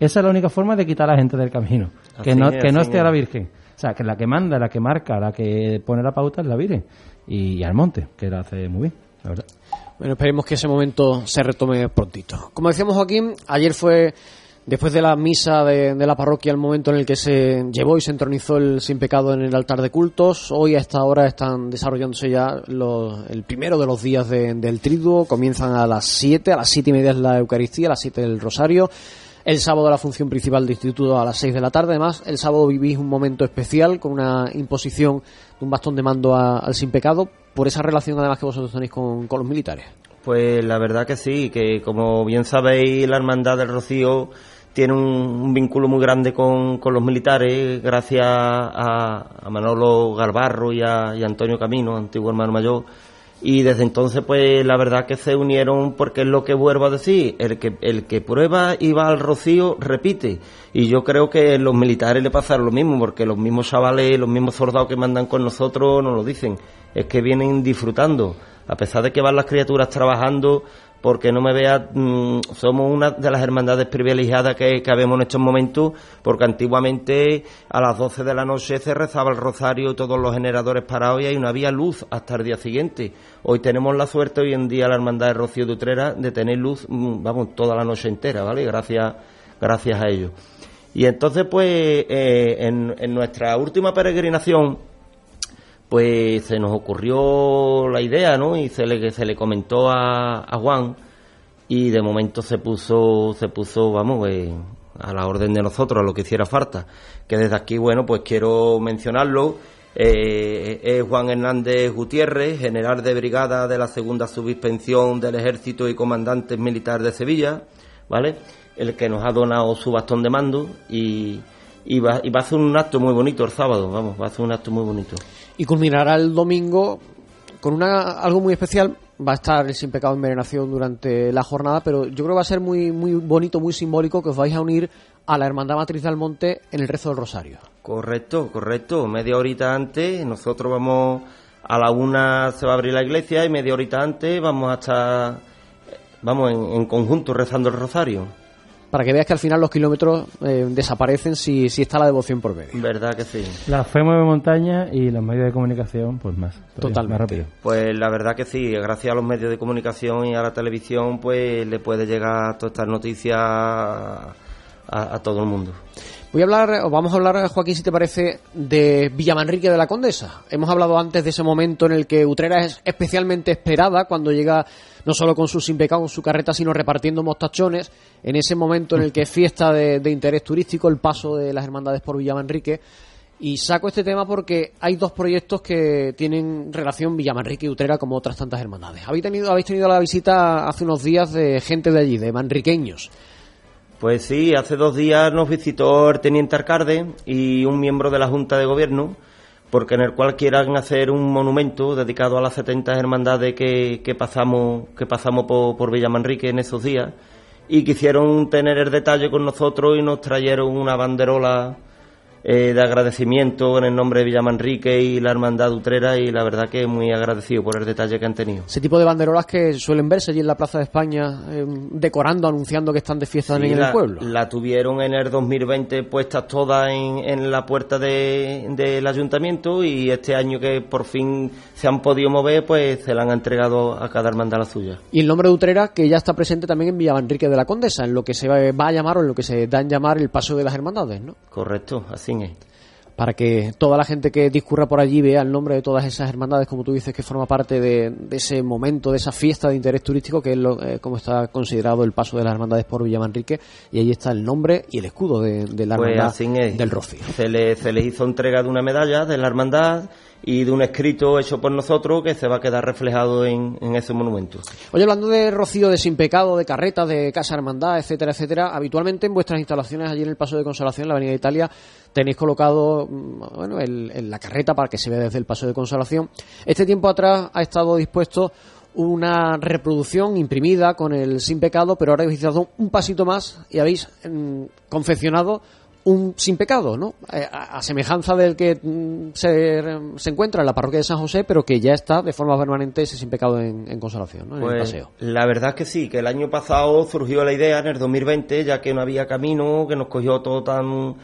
Esa es la única forma de quitar a la gente del camino. que no, que no esté a la Virgen. O sea, que la que manda, la que marca, la que pone la pauta es la Virgen. Y, al monte, que la hace muy bien, la verdad. Bueno, esperemos que ese momento se retome prontito. Como decíamos Joaquín, ayer fue Después de la misa de, la parroquia, el momento en el que se llevó y se entronizó el sin pecado en el altar de cultos, hoy a esta hora están desarrollándose ya el primero de los días del triduo, comienzan a las 7, a las siete y media es la Eucaristía, a las 7 el Rosario, el sábado la función principal del instituto a las 6 de la tarde, además el sábado vivís un momento especial con una imposición de un bastón de mando al sin pecado, por esa relación además que vosotros tenéis con los militares. Pues la verdad que sí, que como bien sabéis la Hermandad del Rocío tiene un, vínculo muy grande con, los militares, gracias a, Manolo Garbarro y a, Antonio Camino, antiguo hermano mayor, y desde entonces pues la verdad que se unieron porque es lo que vuelvo a decir el que el que prueba y va al rocío repite. Y yo creo que los militares le pasaron lo mismo porque los mismos chavales los mismos soldados que mandan con nosotros nos lo dicen. Es que vienen disfrutando. A pesar de que van las criaturas trabajando porque no me vea, mm, somos una de las hermandades privilegiadas que, que habemos en estos momentos, porque antiguamente a las 12 de la noche se rezaba el rosario, todos los generadores parados y no había luz hasta el día siguiente. Hoy tenemos la suerte, hoy en día la hermandad de Rocío de Utrera, de tener luz, mm, vamos, toda la noche entera, ¿vale? Gracias, gracias a ellos. Y entonces, pues, eh, en, en nuestra última peregrinación, pues se nos ocurrió la idea, ¿no? Y se le, se le comentó a, a Juan y de momento se puso, se puso, vamos, eh, a la orden de nosotros, a lo que hiciera falta. Que desde aquí, bueno, pues quiero mencionarlo. Eh, es Juan Hernández Gutiérrez, general de brigada de la segunda subinspección del Ejército y comandante militar de Sevilla, ¿vale? El que nos ha donado su bastón de mando y, y, va, y va a hacer un acto muy bonito el sábado, vamos, va a hacer un acto muy bonito y culminará el domingo con una algo muy especial. Va a estar el Sin Pecado Envenenación durante la jornada, pero yo creo que va a ser muy, muy bonito, muy simbólico que os vais a unir a la Hermandad Matriz del Monte en el rezo del Rosario. Correcto, correcto. Media horita antes, nosotros vamos a la una se va a abrir la iglesia y media horita antes vamos a estar, vamos en, en conjunto rezando el Rosario para que veas que al final los kilómetros eh, desaparecen si, si está la devoción por medio. ¿Verdad que sí? La fe mueve montaña y los medios de comunicación, pues más. Totalmente. Más rápido. Pues la verdad que sí, gracias a los medios de comunicación y a la televisión, pues le puede llegar todas estas noticias a, a todo el mundo. Voy a hablar, o vamos a hablar, Joaquín, si te parece, de Villamanrique de la Condesa. Hemos hablado antes de ese momento en el que Utrera es especialmente esperada cuando llega no solo con su sin pecado, con su carreta, sino repartiendo mostachones. En ese momento en el que es fiesta de, de interés turístico, el paso de las hermandades por Villamanrique. Y saco este tema porque hay dos proyectos que tienen relación Villamanrique y Utrera como otras tantas hermandades. Habéis tenido, habéis tenido la visita hace unos días de gente de allí, de manriqueños. Pues sí, hace dos días nos visitó el teniente Arcarde y un miembro de la Junta de Gobierno, porque en el cual quieran hacer un monumento dedicado a las 70 hermandades que, que pasamos, que pasamos por, por Villamanrique en esos días, y quisieron tener el detalle con nosotros y nos trajeron una banderola eh, de agradecimiento en el nombre de Villamanrique y la Hermandad Utrera y la verdad que muy agradecido por el detalle que han tenido. Ese tipo de banderolas que suelen verse allí en la Plaza de España eh, decorando, anunciando que están de fiesta Sí, en la, el pueblo. La tuvieron en el 2020 puestas todas en, en la puerta de- del ayuntamiento y este año que por fin se han podido mover, pues se la han entregado a cada hermandad la suya. Y el nombre de Utrera que ya está presente también en Villamanrique de la Condesa, en lo que se va va a llamar o en lo que se da en llamar el paso de las hermandades, ¿no? Correcto, así es. para que toda la gente que discurra por allí vea el nombre de todas esas hermandades, como tú dices, que forma parte de, de ese momento, de esa fiesta de interés turístico, que es lo, eh, como está considerado el paso de las hermandades por Villamanrique, y ahí está el nombre y el escudo de, de la Pues hermandad del Rocío. Se le, se les hizo entrega de una medalla de la hermandad y de un escrito hecho por nosotros que se va a quedar reflejado en, en ese monumento. Oye, hablando de Rocío, de Sin Pecado, de Carretas, de Casa Hermandad, etcétera, etcétera, habitualmente en vuestras instalaciones allí en el Paso de Consolación, en la Avenida Italia, tenéis colocado mm, bueno, el- el- la carreta para que se vea desde el Paso de Consolación. Este tiempo atrás ha estado dispuesto una reproducción imprimida con el Sin Pecado, pero ahora habéis dado un pasito más y habéis mm, confeccionado un sin pecado, ¿no? Eh, A, a semejanza del que mm, se, se encuentra en la parroquia de San José, pero que ya está de forma permanente ese sin pecado en, en consolación, ¿no? En el Pues paseo. la verdad es que sí, que el año pasado surgió la idea en el 2020, ya que no había camino, que nos cogió todo tan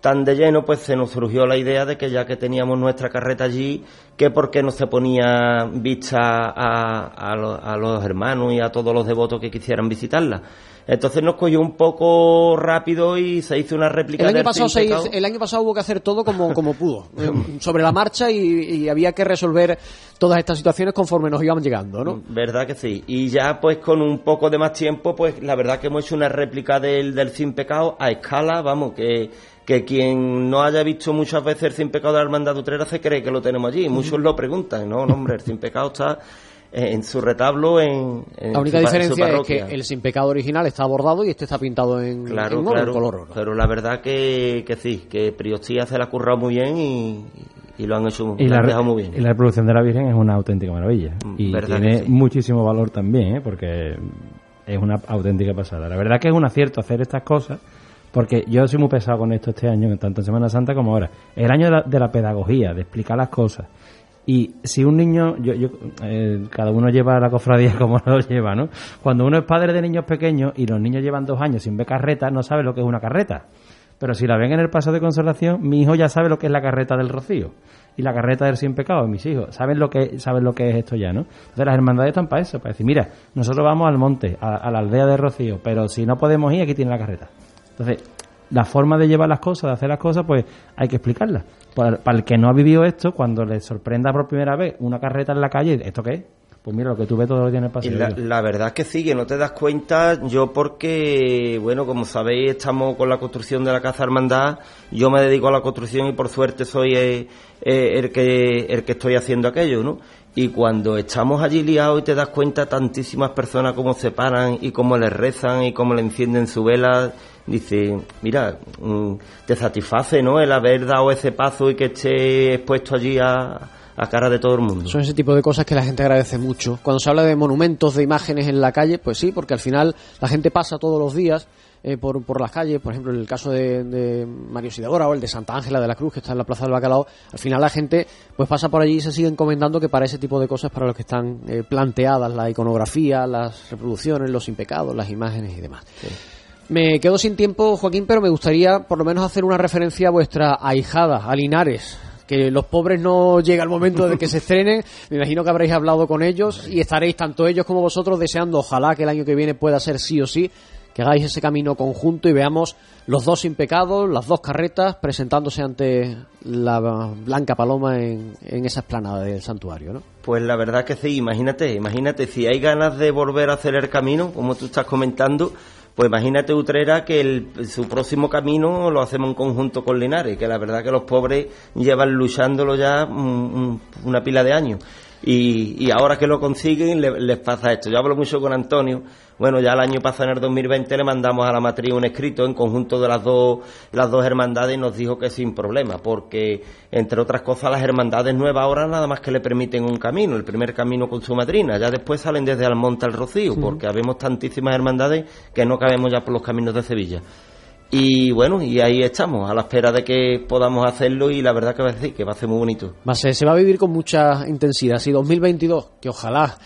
tan de lleno, pues se nos surgió la idea de que ya que teníamos nuestra carreta allí, que por qué no se ponía vista a, a, lo- a los hermanos y a todos los devotos que quisieran visitarla. Entonces nos cogió un poco rápido y se hizo una réplica El año, del pasado se hizo- el año pasado hubo que hacer todo como, como pudo, eh, sobre la marcha y, y había que resolver todas estas situaciones conforme nos iban llegando, ¿no? Verdad que sí. Y ya pues con un poco de más tiempo, pues la verdad que hemos hecho una réplica del, del Sin Pecado a escala, vamos, que, que quien no haya visto muchas veces el Sin Pecado de la Hermandad Utrera se cree que lo tenemos allí. Muchos lo preguntan, no, no, hombre, el Sin Pecado está en su retablo en, en La única su su diferencia es que el sin pecado original está bordado y este está pintado en, Claro, en oro, en claro. color oro. Pero la verdad que, que sí, que Priostía se la ha currado muy bien y, y lo han hecho y lo la, han dejado muy bien. y la reproducción de la Virgen es una auténtica maravilla. Mm, Y tiene sí. muchísimo valor también, ¿eh? porque es una auténtica pasada. La verdad que es un acierto hacer estas cosas, porque yo soy muy pesado con esto este año, tanto en Semana Santa como ahora. El año de la, de la pedagogía, de explicar las cosas. Y si un niño, yo, yo, eh, cada uno lleva la cofradía [laughs] como lo lleva, ¿no? Cuando uno es padre de niños pequeños y los niños llevan dos años sin ver carreta, no sabe lo que es una carreta. Pero si la ven en el paso de conservación, mi hijo ya sabe lo que es la carreta del rocío y la carreta del sin pecado, mis hijos. Saben lo que saben lo que es esto ya, ¿no? Entonces las hermandades están para eso, para decir, mira, nosotros vamos al monte, a, a la aldea de Rocío, pero si no podemos ir, aquí tiene la carreta. Entonces, la forma de llevar las cosas, de hacer las cosas, pues hay que explicarlas. Para, para el que no ha vivido esto, cuando le sorprenda por primera vez una carreta en la calle, ¿esto qué es? Pues mira, lo que tú ves todos los días en el Y paseo. la, la verdad es que sí, que no te das cuenta, yo porque, bueno, como sabéis, estamos con la construcción de la Casa Hermandad, yo me dedico a la construcción y por suerte soy eh, eh, el, que, el que estoy haciendo aquello, ¿no? Y cuando estamos allí liados y te das cuenta tantísimas personas cómo se paran y cómo les rezan y cómo le encienden su vela, dice, mira, mm, te satisface, ¿no? El haber dado ese paso y que esté expuesto allí a, a cara de todo el mundo. Son ese tipo de cosas que la gente agradece mucho. Cuando se habla de monumentos, de imágenes en la calle, pues sí, porque al final la gente pasa todos los días eh, por, por las calles, por ejemplo, en el caso de, de Mario Sidagora o el de Santa Ángela de la Cruz, que está en la Plaza del Bacalao, al final la gente pues pasa por allí y se sigue encomendando que para ese tipo de cosas para los que están eh, planteadas, la iconografía, las reproducciones, los impecados, las imágenes y demás. Me quedo sin tiempo, Joaquín, pero me gustaría por lo menos hacer una referencia a vuestra ahijada, a Linares. Que los pobres no llega el momento de que se estrenen. Me imagino que habréis hablado con ellos y estaréis tanto ellos como vosotros deseando, ojalá que el año que viene pueda ser sí o sí, que hagáis ese camino conjunto y veamos los dos impecados, las dos carretas presentándose ante la Blanca Paloma en, en esa explanada del santuario, ¿no? Pues la verdad que sí, imagínate, imagínate, si hay ganas de volver a hacer el camino, como tú estás comentando, pues imagínate Utrera que el- su próximo camino lo hacemos en conjunto con Linares, que la verdad que los pobres llevan luchándolo ya una pila de años. Y, y ahora que lo consiguen le- les pasa esto. Yo hablo mucho con Antonio. Bueno, ya el año pasado, en el 2020, le mandamos a la matriz un escrito en conjunto de las dos, las dos hermandades y nos dijo que sin problema, porque, entre otras cosas, las hermandades nuevas ahora nada más que le permiten un camino, el primer camino con su madrina. Ya después salen desde Almonte al Rocío, porque habemos tantísimas hermandades que no cabemos ya por los caminos de Sevilla. Y bueno, y ahí estamos, a la espera de que podamos hacerlo y la verdad que va a decir que va a ser muy bonito. Va a ser- se va a vivir con mucha intensidad. Si 2022, que ojalá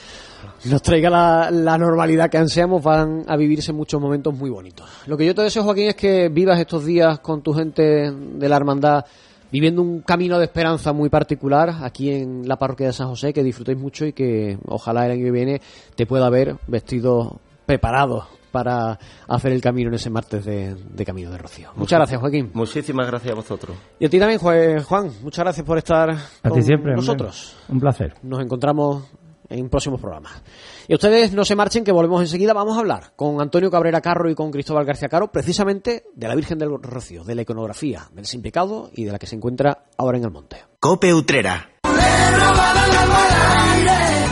nos traiga la, la normalidad que ansiamos, van a vivirse muchos momentos muy bonitos. Lo que yo te deseo, Joaquín, es que vivas estos días con tu gente de la hermandad viviendo un camino de esperanza muy particular aquí en la parroquia de San José, que disfrutéis mucho y que ojalá el año que viene te pueda ver vestido preparado para hacer el camino en ese martes de, de Camino de Rocío. Muchas gracias, Joaquín. Muchísimas gracias a vosotros. Y a ti también, Juan. Muchas gracias por estar A con ti siempre. hombre. nosotros. Un placer. Nos encontramos en próximos programas. Y ustedes no se marchen, que volvemos enseguida. Vamos a hablar con Antonio Cabrera Carro y con Cristóbal García Caro, precisamente de la Virgen del Rocío, de la iconografía, del sin pecado y de la que se encuentra ahora en el monte. Cope Utrera.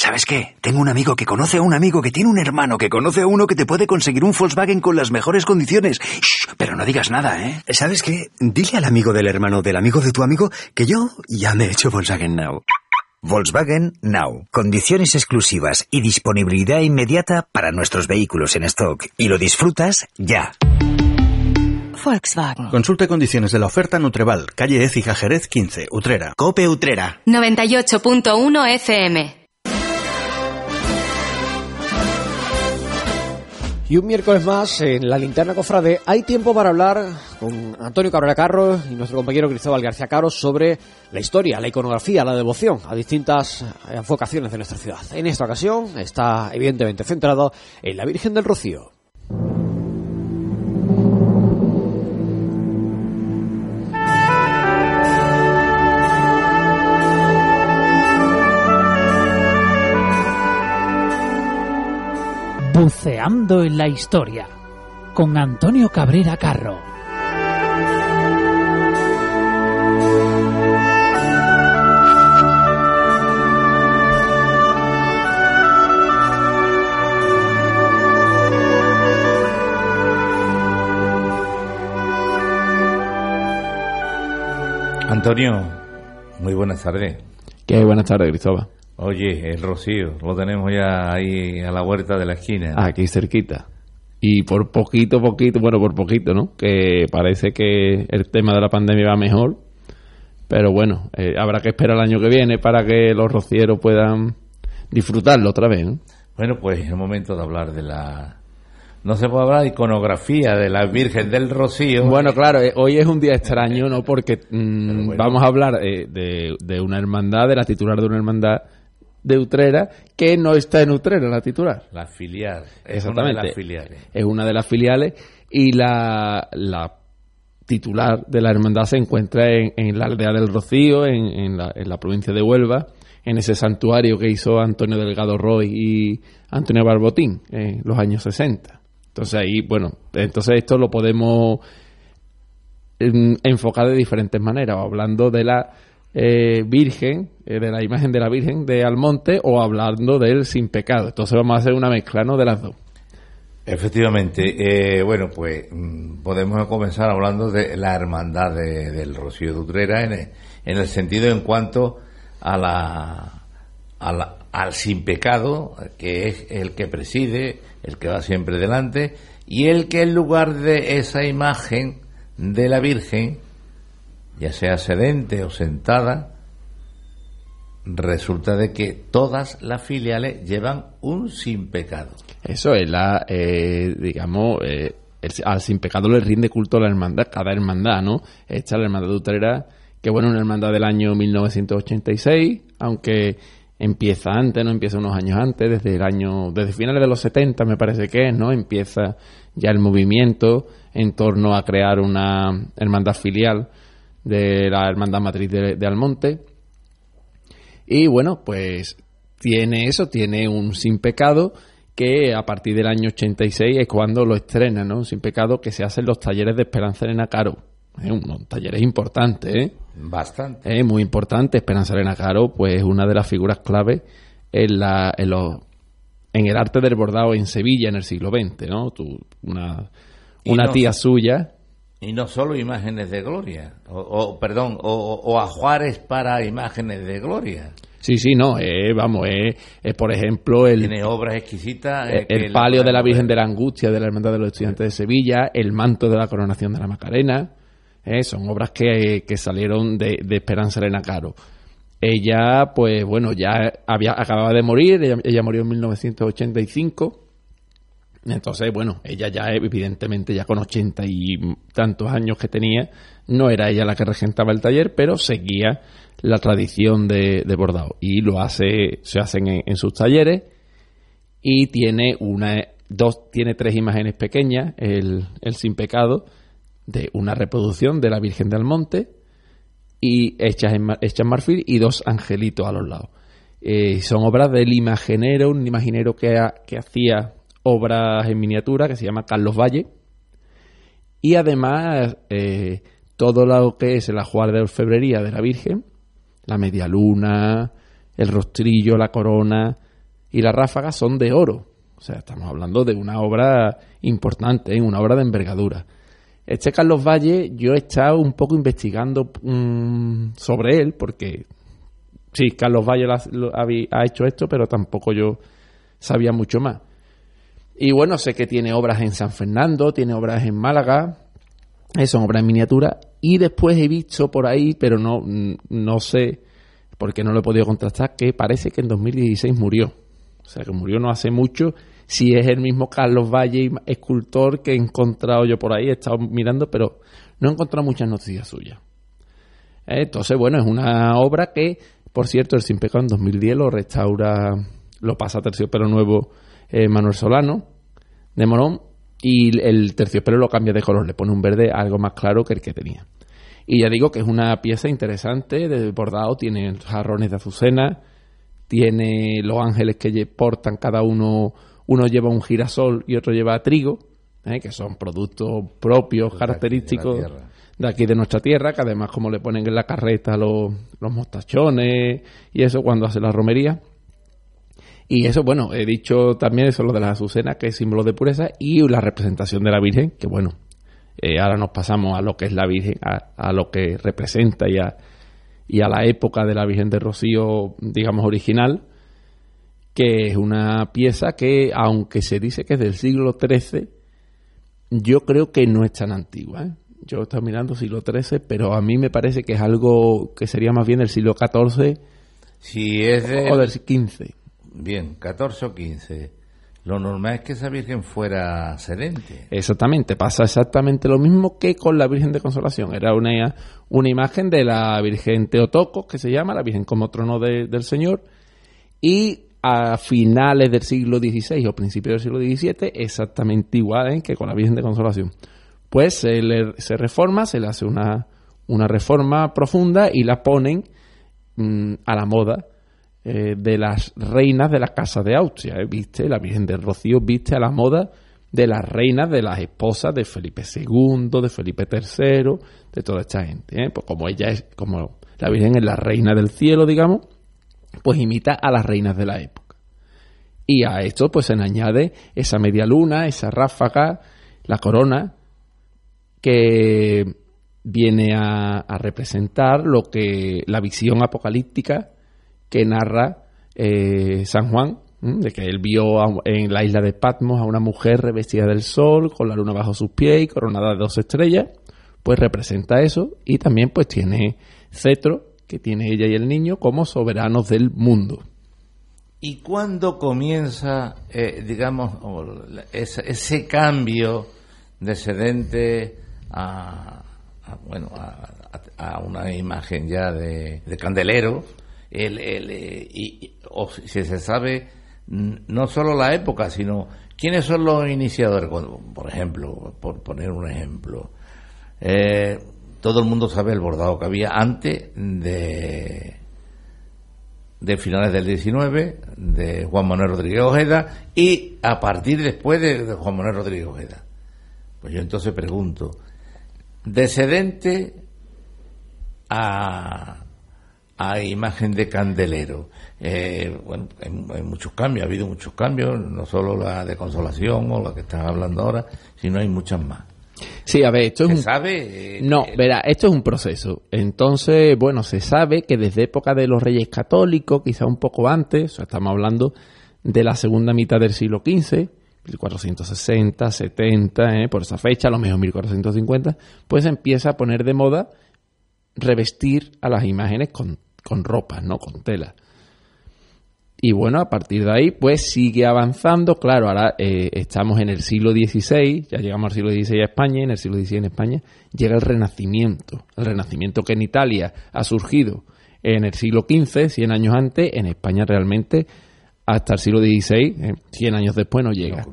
¿Sabes qué? Tengo un amigo que conoce a un amigo que tiene un hermano que conoce a uno que te puede conseguir un Volkswagen con las mejores condiciones. Shh, pero no digas nada, ¿eh? ¿Sabes qué? Dile al amigo del hermano del amigo de tu amigo que yo ya me he hecho Volkswagen Now. Volkswagen Now. Condiciones exclusivas y disponibilidad inmediata para nuestros vehículos en stock. Y lo disfrutas ya. Volkswagen. Consulte condiciones de la oferta Nutreval, calle Écija Jerez 15, Utrera. Cope Utrera. 98.1 FM. Y un miércoles más en la linterna cofrade hay tiempo para hablar con Antonio Cabrera Carro y nuestro compañero Cristóbal García Caro sobre la historia, la iconografía, la devoción a distintas vocaciones de nuestra ciudad. En esta ocasión está evidentemente centrado en la Virgen del Rocío. Buceando en la historia con Antonio Cabrera Carro. Antonio, muy buenas tardes. Qué buenas tardes, Cristóbal. Oye, el Rocío, lo tenemos ya ahí a la huerta de la esquina. Aquí cerquita. Y por poquito, poquito, bueno, por poquito, ¿no? Que parece que el tema de la pandemia va mejor. Pero bueno, eh, habrá que esperar el año que viene para que los rocieros puedan disfrutarlo otra vez, ¿no? Bueno, pues es el momento de hablar de la no se puede hablar de iconografía de la Virgen del Rocío. Bueno, claro, eh, hoy es un día extraño, ¿no? Porque mm, vamos a hablar eh, de, una hermandad, de la titular de una hermandad de Utrera, que no está en Utrera, la titular. La filial. Es Exactamente. una de las filiales. Es una de las filiales y la, la titular de la hermandad se encuentra en, la aldea del Rocío, en, la, en la provincia de Huelva, en ese santuario que hizo Antonio Delgado Roy y Antonio Barbotín en los años 60. Entonces ahí, bueno, entonces esto lo podemos em, enfocar de diferentes maneras, hablando de la eh, Virgen, eh, de la imagen de la Virgen de Almonte, o hablando del sin pecado. Entonces vamos a hacer una mezcla, ¿no? De las dos. Efectivamente, eh, bueno, pues mm, podemos comenzar hablando de la hermandad del Rocío de Utrera en el, en el sentido en cuanto a la, al sin pecado, que es el que preside, el que va siempre delante, y el que en lugar de esa imagen de la Virgen, ya sea sedente o sentada, resulta de que todas las filiales llevan un sin pecado. Eso es la, eh, digamos, eh, al sin pecado le rinde culto a la hermandad, cada hermandad, ¿no? Esta la hermandad de Utrera, que bueno, una hermandad del año 1986, aunque empieza antes, no empieza unos años antes, desde el año, desde finales de los 70 me parece que es, ¿no? Empieza ya el movimiento en torno a crear una hermandad filial de la hermandad matriz de, Almonte. Y bueno, pues tiene eso, tiene un sin pecado que a partir del año 86 es cuando lo estrena, ¿no? Un sin pecado que se hace en los talleres de Esperanza Elena Caro. Es un taller importante, ¿eh? Bastante. Es muy importante. Esperanza Elena Caro, pues es una de las figuras clave en, la, en, los, en el arte del bordado en Sevilla en el siglo XX, ¿no? una una tía suya. Y no solo imágenes de gloria, o, perdón, o, a Juárez para imágenes de gloria. Sí, sí, no, eh, vamos, es eh, por ejemplo el... Tiene obras exquisitas. Eh, el palio de la Virgen de la Angustia de la Hermandad de los Estudiantes de Sevilla, el manto de la coronación de la Macarena, ¿eh? son obras que, salieron de, Esperanza Elena Caro. Ella, pues bueno, ya había acababa de morir, ella, murió en 1985. Entonces, bueno, ella ya evidentemente ya con ochenta y tantos años que tenía, no era ella la que regentaba el taller, pero seguía la tradición de, bordado y lo hace, se hacen en, sus talleres y tiene una, dos, tiene tres imágenes pequeñas, el, el sin pecado, de una reproducción de la Virgen del Monte y hechas en, hechas en marfil y dos angelitos a los lados. Eh, son obras del imaginero, un imaginero que, que hacía obras en miniatura que se llama Carlos Valle. Y además eh, todo lo que es el ajuar de orfebrería de la Virgen, la media luna, el rostrillo, la corona y la ráfaga son de oro. O sea, estamos hablando de una obra importante, ¿eh? una obra de envergadura. Este Carlos Valle, yo he estado un poco investigando mm, sobre él, porque sí, Carlos Valle ha, hecho esto, pero tampoco yo sabía mucho más. Y bueno, sé que tiene obras en San Fernando, tiene obras en Málaga, eh, son obras en miniatura, y después he visto por ahí, pero no, no sé, porque no lo he podido contrastar, que parece que en 2016 murió. O sea, que murió no hace mucho si es el mismo Carlos Valle, escultor que he encontrado yo por ahí, he estado mirando, pero no he encontrado muchas noticias suyas. Eh, entonces, bueno, es una obra que, por cierto, el Sin Pecado en 2010 lo restaura, lo pasa a terciopelo nuevo eh, Manuel Solano de Morón y el terciopelo lo cambia de color, le pone un verde algo más claro que el que tenía. Y ya digo que es una pieza interesante, de bordado, tiene jarrones de azucena, tiene los ángeles que portan cada uno uno lleva un girasol y otro lleva trigo, ¿eh? que son productos propios, característicos de, aquí de nuestra tierra, que además como le ponen en la carreta los, los mostachones y eso cuando hace la romería. Y eso, bueno, he dicho también eso, lo de las azucenas, que es símbolo de pureza, y la representación de la Virgen, que bueno, eh, ahora nos pasamos a lo que es la Virgen, a, a lo que representa y a, y a la época de la Virgen de Rocío, digamos, original, que es una pieza que, aunque se dice que es del siglo XIII, yo creo que no es tan antigua. ¿eh? Yo estoy mirando siglo XIII, pero a mí me parece que es algo que sería más bien del siglo XIV si es o del XV. Bien, 14 o 15. Lo normal es que esa Virgen fuera sedente. Exactamente, pasa exactamente lo mismo que con la Virgen de Consolación. Era una, una imagen de la Virgen Teotocos, que se llama, la Virgen como trono de- del Señor, y a finales del siglo XVI o principios del siglo XVII, exactamente igual ¿eh? que con la Virgen de Consolación. Pues se, le- se reforma, se le hace una, una reforma profunda y la ponen mm, a la moda eh, de las reinas de la casa de Austria. ¿eh? ¿Viste? La Virgen del Rocío viste a la moda de las reinas, de las esposas de Felipe II, de Felipe III, de toda esta gente. ¿eh? Pues como ella es, como la Virgen es la reina del cielo, digamos, pues imita a las reinas de la época. Y a esto pues se añade esa media luna, esa ráfaga, la corona, que viene a, a representar lo que la visión apocalíptica que narra eh, San Juan, de que él vio a- en la isla de Patmos a una mujer revestida del sol, con la luna bajo sus pies y coronada de dos estrellas, pues representa eso y también pues tiene cetro que tiene ella y el niño como soberanos del mundo. ¿Y cuándo comienza, eh, digamos, ese, cambio de sedente a, a, bueno, a- a una imagen ya de, de candelero? El, el, eh, y, o si se sabe no solo la época, sino quiénes son los iniciadores. Por ejemplo, por poner un ejemplo, eh, todo el mundo sabe el bordado que había antes de de finales del 19, de Juan Manuel Rodríguez Ojeda, y a partir después de, de Juan Manuel Rodríguez Ojeda. Pues yo entonces pregunto, de sedente a, a imagen de candelero, eh, bueno, hay, hay muchos cambios, ha habido muchos cambios, no solo la de consolación o la que están hablando ahora, sino hay muchas más. Sí, a ver, esto es ¿Se un... sabe? eh, No, verá, esto es un proceso. Entonces, bueno, se sabe que desde época de los reyes católicos, quizá un poco antes, o sea, estamos hablando de la segunda mitad del siglo XV, 1460, 70, ¿eh? por esa fecha, a lo mejor 1450, pues empieza a poner de moda revestir a las imágenes con, con ropas, ¿no? Con tela. Y bueno, a partir de ahí, pues sigue avanzando. Claro, ahora eh, estamos en el siglo XVI, ya llegamos al siglo XVI a España, y en el siglo XVI en España llega el Renacimiento. El Renacimiento que en Italia ha surgido en el siglo XV, 100 años antes, en España realmente hasta el siglo XVI, eh, 100 años después no llega.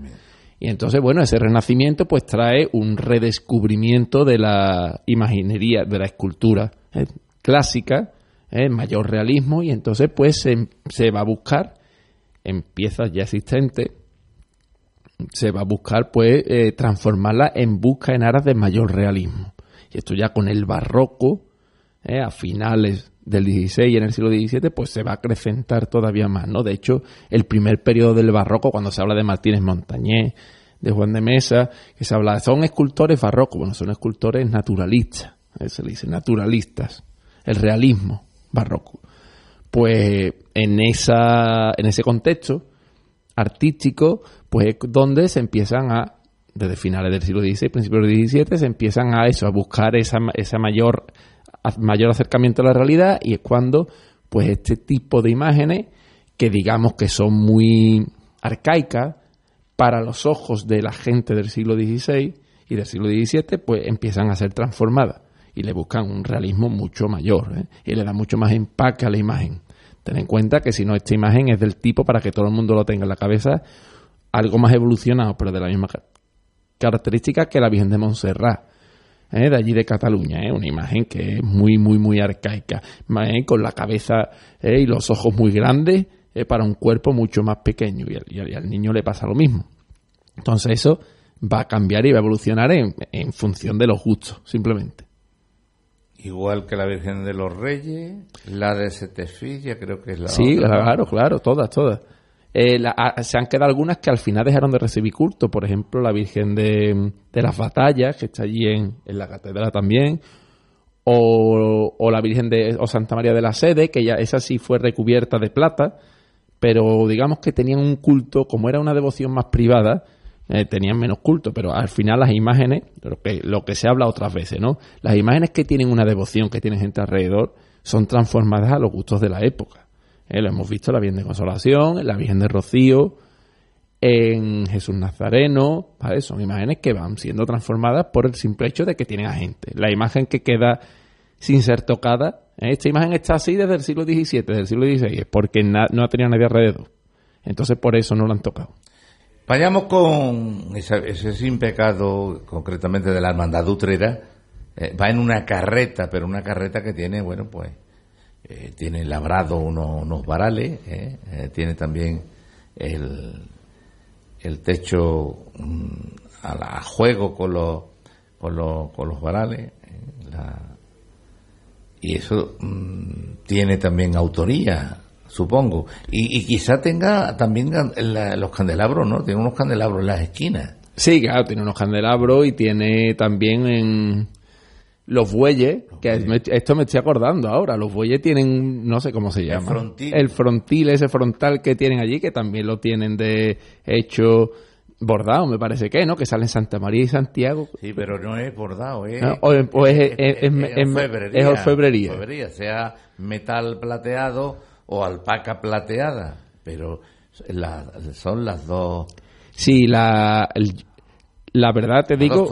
Y entonces, bueno, ese renacimiento pues trae un redescubrimiento de la imaginería, de la escultura eh, clásica, eh, mayor realismo, y entonces pues se, va a buscar en piezas ya existentes, se va a buscar pues eh, transformarla en busca en aras de mayor realismo. Y esto ya con el barroco, eh, a finales del 16 y en el siglo XVII, pues se va a acrecentar todavía más, ¿no? De hecho, el primer periodo del barroco, cuando se habla de Martínez Montañés, de Juan de Mesa, que se habla, son escultores barrocos, bueno, son escultores naturalistas, se le dice naturalistas, el realismo barroco. Pues en, esa, en ese contexto artístico, pues es donde se empiezan a, desde finales del siglo XVI, principios del XVII, se empiezan a eso, a buscar esa, esa mayor, mayor acercamiento a la realidad y es cuando, pues este tipo de imágenes, que digamos que son muy arcaicas para los ojos de la gente del siglo XVI y del siglo XVII, pues empiezan a ser transformadas y le buscan un realismo mucho mayor ¿eh? y le da mucho más empaque a la imagen. Ten en cuenta que si no, esta imagen es del tipo para que todo el mundo lo tenga en la cabeza, algo más evolucionado, pero de la misma ca- característica que la Virgen de Montserrat, ¿eh? de allí de Cataluña, ¿eh? una imagen que es muy, muy, muy arcaica, con la cabeza y los ojos muy grandes, para un cuerpo mucho más pequeño y al niño le pasa lo mismo. Entonces eso va a cambiar y va a evolucionar en, en función de los gustos, simplemente. Igual que la Virgen de los Reyes, la de Setefilla, creo que es la Sí, otra, claro, claro, todas, todas. Eh, la- a- se han quedado algunas que al final dejaron de recibir culto, por ejemplo, la Virgen de, de las Batallas, que está allí en, en la catedral también, o, o la Virgen de o Santa María de la Sede, que ya esa sí fue recubierta de plata, pero digamos que tenían un culto, como era una devoción más privada, eh, tenían menos culto, pero al final las imágenes, lo que, se habla otras veces, ¿no? Las imágenes que tienen una devoción, que tienen gente alrededor, son transformadas a los gustos de la época. Eh, lo hemos visto en la Virgen de Consolación, en la Virgen de Rocío, en Jesús Nazareno. Son imágenes que van siendo transformadas por el simple hecho de que tienen a gente. La imagen que queda sin ser tocada, ¿eh? esta imagen está así desde el siglo XVII, desde el siglo XVI, porque no ha tenido nadie alrededor. Entonces por eso no lo han tocado. Vayamos con esa- ese sin pecado, concretamente de la hermandad Utrera. Eh, va en una carreta, pero una carreta que tiene, bueno, pues, eh, tiene labrado uno- unos varales, eh, tiene también el, el techo mm, a, la- juego con los, con los, con los varales. la- y eso mm, tiene también autoría, supongo. Y, y quizá tenga también la- los candelabros, ¿no? Tiene unos candelabros en las esquinas. Sí, claro, tiene unos candelabros y tiene también en los bueyes, que me- esto me estoy acordando ahora, los bueyes tienen, no sé cómo se llama. frontil. El frontil, ese frontal que tienen allí, que también lo tienen de hecho bordado, me parece que, ¿no? Que sale en Santa María y Santiago. Sí, pero no es bordado, es... O es- o es- es- es- es- orfebrería, es orfebrería. orfebrería, sea metal plateado o alpaca plateada, pero la- son las dos... Sí, la, el- la verdad te digo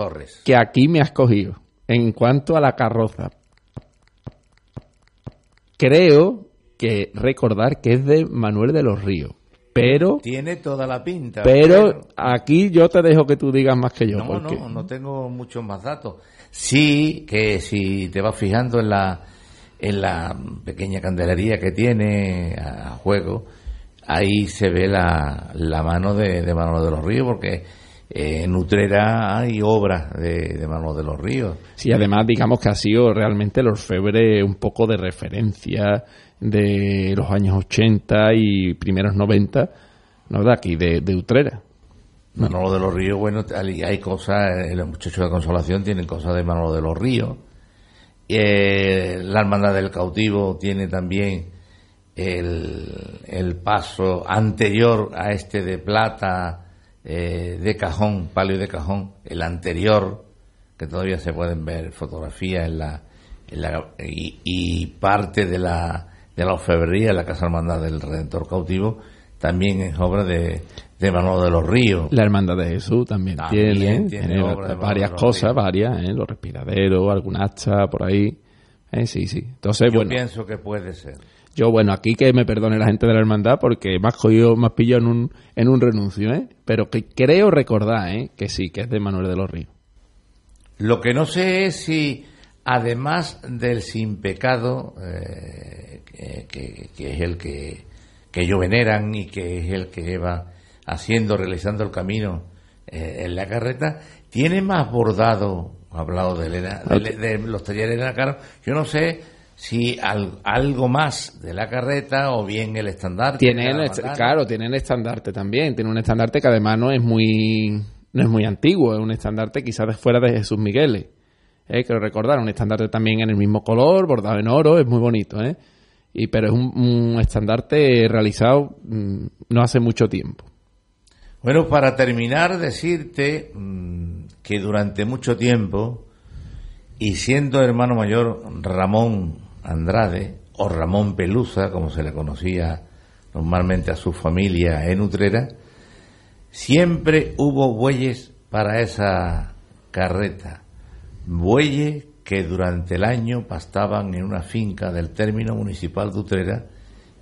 que aquí me has cogido. En cuanto a la carroza, creo que recordar que es de Manuel de los Ríos. Pero, Tiene toda la pinta. pero aquí yo te dejo que tú digas más que yo. No, porque no, no tengo muchos más datos. Sí, que si te vas fijando en la, en la pequeña candelería que tiene a, juego, ahí se ve la, la mano de, de Manolo de los Ríos, porque eh, en Utrera hay obras de, de Manolo de los Ríos. Sí, además digamos que ha sido realmente el orfebre un poco de referencia de los años 80 y primeros 90, ¿no? De aquí, de, de Utrera. Manolo de los Ríos, bueno, hay hay cosas, eh, los muchachos de Consolación tienen cosas de Manolo de los Ríos. Eh, la Hermandad del Cautivo tiene también el, el paso anterior a este de plata eh, de cajón, palio de cajón, el anterior, que todavía se pueden ver fotografías en la, y, y parte de la, de la orfebrería, la Casa Hermandad del Redentor Cautivo, también es obra de, de Manolo de los Ríos. La Hermandad de Jesús también, También tiene, tiene tiene obra de varias cosas, varias, ¿eh? los respiraderos, algún hacha por ahí. Eh, sí, sí. Entonces, Yo bueno, pienso que puede ser. yo, bueno, aquí que me perdone la gente de la hermandad porque me has cogido, me has pillado en un, en un renuncio, ¿eh? Pero que creo recordar, ¿eh? Que sí, que es de Manuel de los Ríos. Lo que no sé es si, además del sin pecado, eh, que, que- que es el que, que ellos veneran y que es el que lleva haciendo, realizando el camino eh, en la carreta, tiene más bordado, ha hablado de, Elena, de, de los talleres de Elena Caro, yo no sé si al- algo más de la carreta o bien el estandarte. Tiene el la claro, tiene el estandarte también. Tiene un estandarte que además no es muy no es muy antiguo, es un estandarte quizás de fuera de Jesús Miguel. Eh, quiero recordar, un estandarte también en el mismo color, bordado en oro, es muy bonito, ¿eh? Y, pero es un, un estandarte realizado mm, no hace mucho tiempo. Bueno, para terminar, decirte mm, que durante mucho tiempo, y siendo hermano mayor Ramón Andrade, o Ramón Pelusa, como se le conocía normalmente a su familia en Utrera, siempre hubo bueyes para esa carreta. Bueyes que durante el año pastaban en una finca del término municipal de Utrera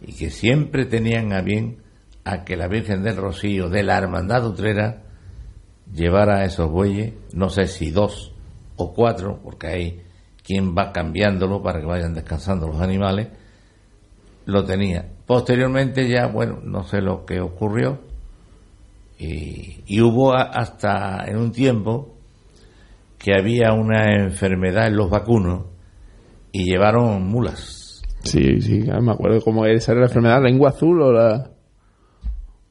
y que siempre tenían a bien a que la Virgen del Rocío de la Hermandad de Utrera llevara a esos bueyes, no sé si dos o cuatro, porque hay quien va cambiándolo para que vayan descansando los animales, lo tenía. Posteriormente ya, bueno, no sé lo que ocurrió y, y hubo hasta en un tiempo que había una enfermedad en los vacunos y llevaron mulas. Sí, sí, me acuerdo cómo era la enfermedad, lengua azul o la...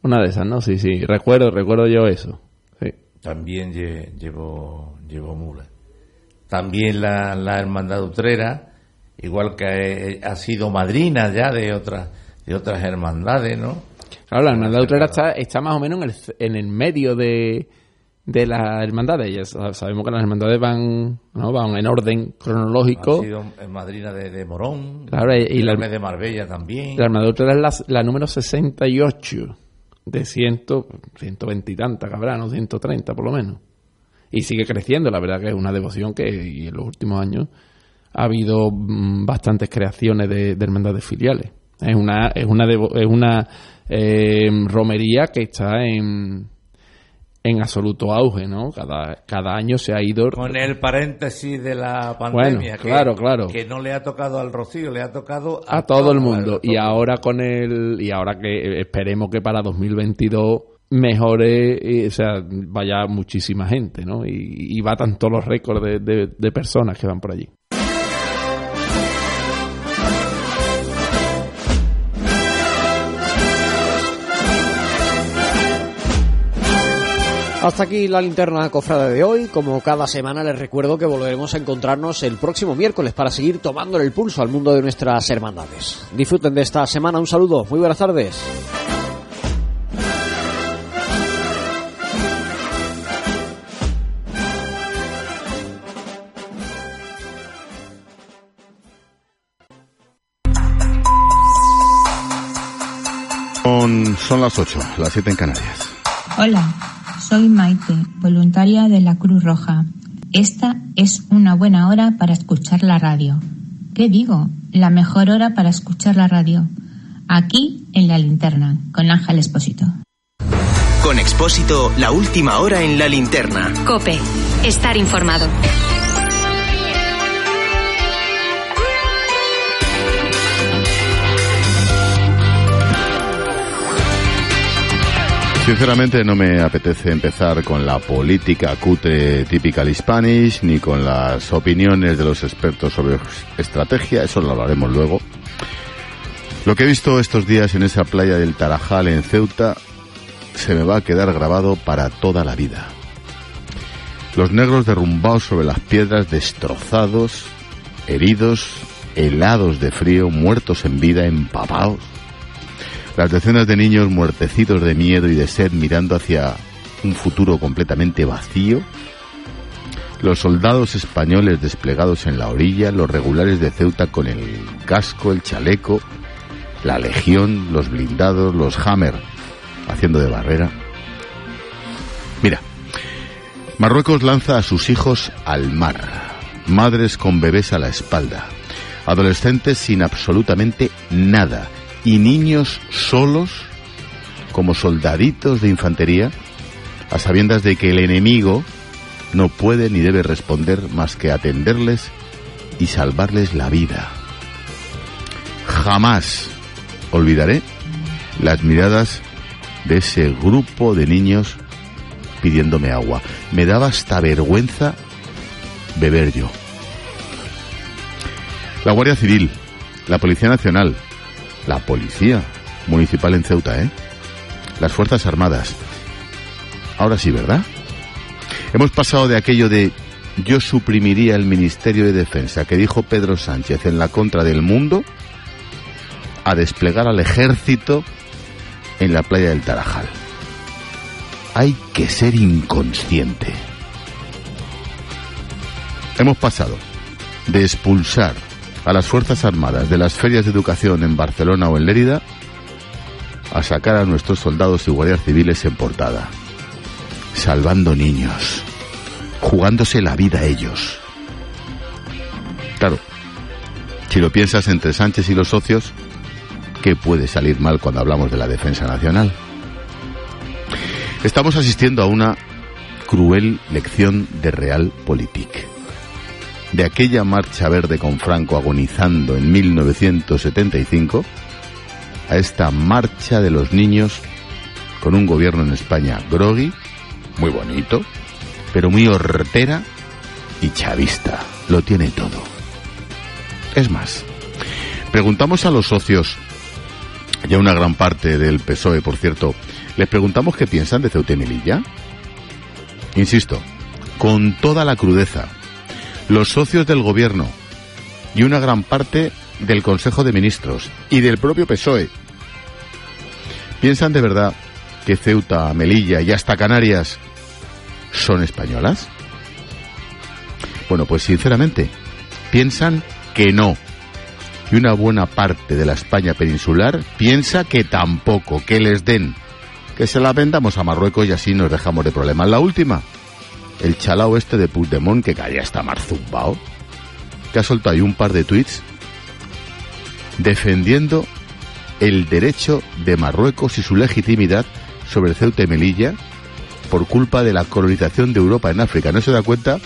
Una de esas, ¿no? Sí, sí, recuerdo, recuerdo yo eso. Sí. También llevó, llevó mulas. También la, la hermandad utrera, igual que ha sido madrina ya de otras de otras hermandades, ¿no? Claro, la hermandad utrera está, está más o menos en el, en el medio de, de las hermandades. Ya sabemos que las hermandades van, ¿no? van en orden cronológico. Ha sido madrina de, de Morón, claro, y, la, de Marbella también. La hermandad utrera es la, la número 68 de ciento, 120 y tanta, cabrón, 130 por lo menos. Y sigue creciendo, la verdad que es una devoción que y en los últimos años ha habido mm, bastantes creaciones de, de hermandades filiales. Es una, es una, es una eh, romería que está en, en absoluto auge, ¿no? Cada, cada año se ha ido... Con el paréntesis de la pandemia. Bueno, claro, claro. Que no le ha tocado al Rocío, le ha tocado a, todo, el mundo. y ahora con el... Y ahora que esperemos que para 2022 mejore, o sea, vaya muchísima gente, ¿no? Y, y batan todos los récords de, de personas que van por allí. Hasta aquí la linterna cofrada de hoy. Como cada semana les recuerdo que volveremos a encontrarnos el próximo miércoles para seguir tomando el pulso al mundo de nuestras hermandades. Disfruten de esta semana. Un saludo. Muy buenas tardes. Son, son las 8, las 7 en Canarias. Hola. Soy Maite, voluntaria de la Cruz Roja. Esta es una buena hora para escuchar la radio. ¿Qué digo? La mejor hora para escuchar la radio. Aquí en la linterna, con Ángel Expósito. Con Expósito, la última hora en la linterna. Cope, estar informado. Sinceramente no me apetece empezar con la política cutre typical Spanish ni con las opiniones de los expertos sobre estrategia, eso lo hablaremos luego. Lo que he visto estos días en esa playa del Tarajal en Ceuta se me va a quedar grabado para toda la vida. Los negros derrumbados sobre las piedras, destrozados, heridos, helados de frío, muertos en vida, empapados las decenas de niños muertecidos de miedo y de sed mirando hacia un futuro completamente vacío. Los soldados españoles desplegados en la orilla, los regulares de Ceuta con el casco, el chaleco, la legión, los blindados, los Hammer haciendo de barrera. Mira, Marruecos lanza a sus hijos al mar, madres con bebés a la espalda, adolescentes sin absolutamente nada, y niños solos como soldaditos de infantería a sabiendas de que el enemigo no puede ni debe responder más que atenderles y salvarles la vida. Jamás olvidaré las miradas de ese grupo de niños pidiéndome agua. Me daba hasta vergüenza beber yo. La Guardia Civil, la Policía Nacional, la policía municipal en Ceuta, ¿eh? Las Fuerzas Armadas. Ahora sí, ¿verdad? Hemos pasado de aquello de yo suprimiría el Ministerio de Defensa que dijo Pedro Sánchez en la contra del mundo a desplegar al ejército en la playa del Tarajal. Hay que ser inconsciente. Hemos pasado de expulsar a las Fuerzas Armadas de las ferias de educación en Barcelona o en Lérida a sacar a nuestros soldados y guardias civiles en portada, salvando niños, jugándose la vida a ellos. Claro, si lo piensas entre Sánchez y los socios, ¿qué puede salir mal cuando hablamos de la defensa nacional? Estamos asistiendo a una cruel lección de realpolitik de aquella marcha verde con Franco agonizando en 1975 a esta marcha de los niños con un gobierno en España grogui, muy bonito, pero muy hortera y chavista. Lo tiene todo. Es más, preguntamos a los socios, ya una gran parte del PSOE, por cierto, les preguntamos qué piensan de Ceuta y Melilla. Insisto, con toda la crudeza, los socios del gobierno y una gran parte del Consejo de Ministros y del propio PSOE piensan de verdad que Ceuta, Melilla y hasta Canarias son españolas? Bueno, pues sinceramente, piensan que no. Y una buena parte de la España peninsular piensa que tampoco, que les den, que se la vendamos a Marruecos y así nos dejamos de problemas. La última, el chalao este de Puigdemont que caía hasta marzumbao, que ha soltado ahí un par de tweets defendiendo el derecho de Marruecos y su legitimidad sobre Ceuta y Melilla por culpa de la colonización de Europa en África. ¿No se da cuenta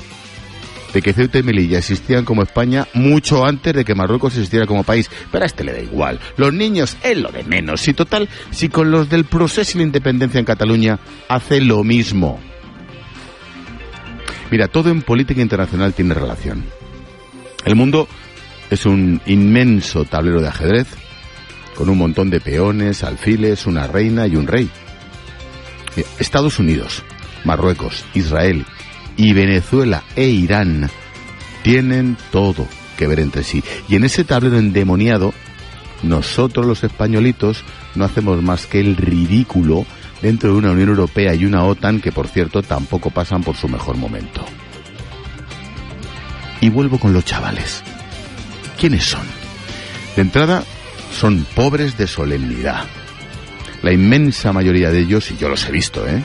de que Ceuta y Melilla existían como España mucho antes de que Marruecos existiera como país? Pero a este le da igual. Los niños es lo de menos. Si total, si con los del proceso y la independencia en Cataluña hace lo mismo. Mira, todo en política internacional tiene relación. El mundo es un inmenso tablero de ajedrez con un montón de peones, alfiles, una reina y un rey. Estados Unidos, Marruecos, Israel y Venezuela e Irán tienen todo que ver entre sí. Y en ese tablero endemoniado, nosotros los españolitos no hacemos más que el ridículo dentro de una Unión Europea y una OTAN que, por cierto, tampoco pasan por su mejor momento. Y vuelvo con los chavales. ¿Quiénes son? De entrada, son pobres de solemnidad. La inmensa mayoría de ellos, y yo los he visto, ¿eh?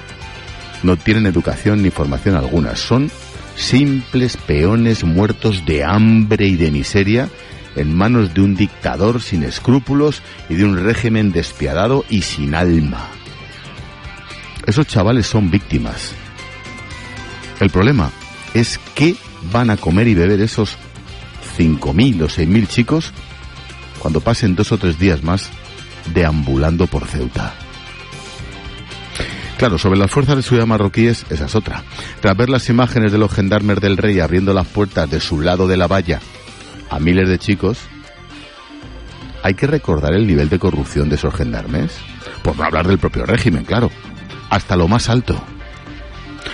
no tienen educación ni formación alguna. Son simples peones muertos de hambre y de miseria en manos de un dictador sin escrúpulos y de un régimen despiadado y sin alma. Esos chavales son víctimas. El problema es qué van a comer y beber esos 5.000 o 6.000 chicos cuando pasen dos o tres días más deambulando por Ceuta. Claro, sobre las fuerzas de seguridad marroquíes, esa es otra. Tras ver las imágenes de los gendarmes del rey abriendo las puertas de su lado de la valla a miles de chicos, hay que recordar el nivel de corrupción de esos gendarmes. Por no hablar del propio régimen, claro. Hasta lo más alto.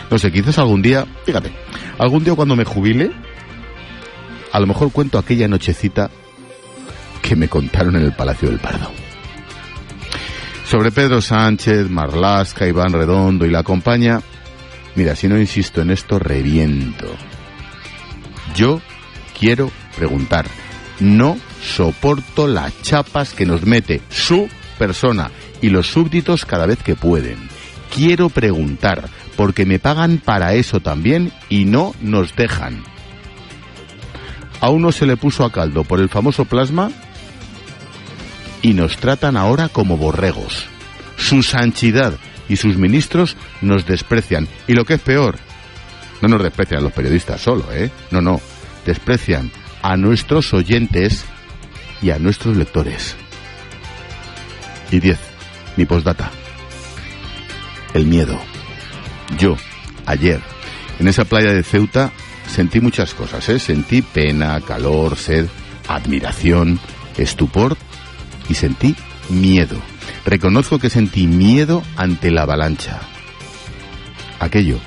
No sé, quizás algún día, fíjate, algún día cuando me jubile, a lo mejor cuento aquella nochecita que me contaron en el Palacio del Pardo. Sobre Pedro Sánchez, Marlasca, Iván Redondo y la compañía, mira, si no insisto en esto, reviento. Yo quiero preguntar, no soporto las chapas que nos mete su persona y los súbditos cada vez que pueden. Quiero preguntar, porque me pagan para eso también y no nos dejan. A uno se le puso a caldo por el famoso plasma y nos tratan ahora como borregos. Su santidad y sus ministros nos desprecian. Y lo que es peor, no nos desprecian a los periodistas solo, ¿eh? No, no, desprecian a nuestros oyentes y a nuestros lectores. Y diez, mi postdata. El miedo. Yo, ayer, en esa playa de Ceuta, sentí muchas cosas, ¿eh? Sentí pena, calor, sed, admiración, estupor y sentí miedo. Reconozco que sentí miedo ante la avalancha. Aquello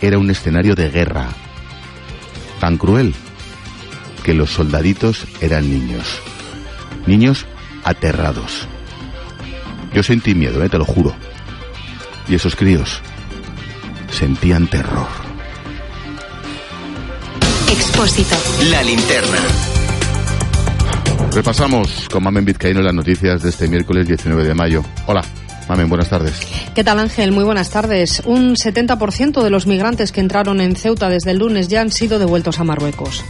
era un escenario de guerra, tan cruel que los soldaditos eran niños, niños aterrados. Yo sentí miedo, ¿eh? te lo juro. Y esos críos sentían terror. Expósito. La linterna. Repasamos con Mamen Vizcaíno las noticias de este miércoles 19 de mayo. Hola, Mamen, buenas tardes. ¿Qué tal Ángel? Muy buenas tardes. Un 70% de los migrantes que entraron en Ceuta desde el lunes ya han sido devueltos a Marruecos.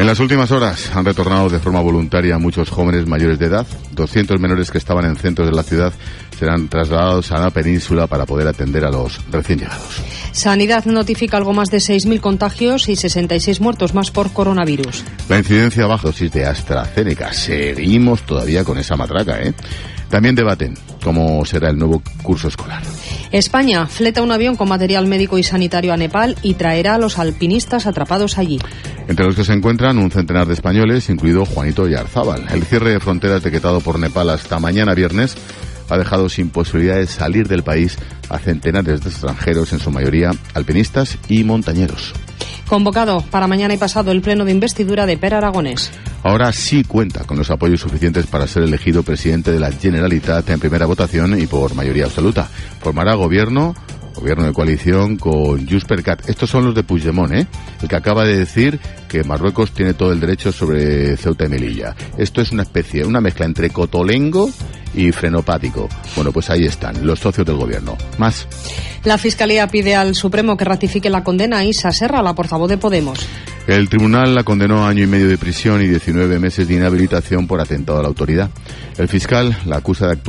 En las últimas horas han retornado de forma voluntaria muchos jóvenes mayores de edad. 200 menores que estaban en centros de la ciudad serán trasladados a la península para poder atender a los recién llegados. Sanidad notifica algo más de 6.000 contagios y 66 muertos más por coronavirus. La incidencia baja dosis de AstraZeneca. Seguimos todavía con esa matraca, ¿eh? También debaten cómo será el nuevo curso escolar. España fleta un avión con material médico y sanitario a Nepal y traerá a los alpinistas atrapados allí. Entre los que se encuentran un centenar de españoles, incluido Juanito Yarzábal. El cierre de fronteras decretado por Nepal hasta mañana viernes ha dejado sin posibilidad de salir del país a centenares de extranjeros, en su mayoría alpinistas y montañeros. Convocado para mañana y pasado el pleno de investidura de Per Aragonés. Ahora sí cuenta con los apoyos suficientes para ser elegido presidente de la Generalitat en primera votación y por mayoría absoluta. Formará gobierno gobierno de coalición con Jus Cat. Estos son los de Puigdemont, ¿eh? el que acaba de decir que Marruecos tiene todo el derecho sobre Ceuta y Melilla. Esto es una especie, una mezcla entre cotolengo y frenopático. Bueno, pues ahí están, los socios del gobierno. Más. La Fiscalía pide al Supremo que ratifique la condena a Isa Serra, la portavoz de Podemos. El tribunal la condenó a año y medio de prisión y 19 meses de inhabilitación por atentado a la autoridad. El fiscal la acusa de actuar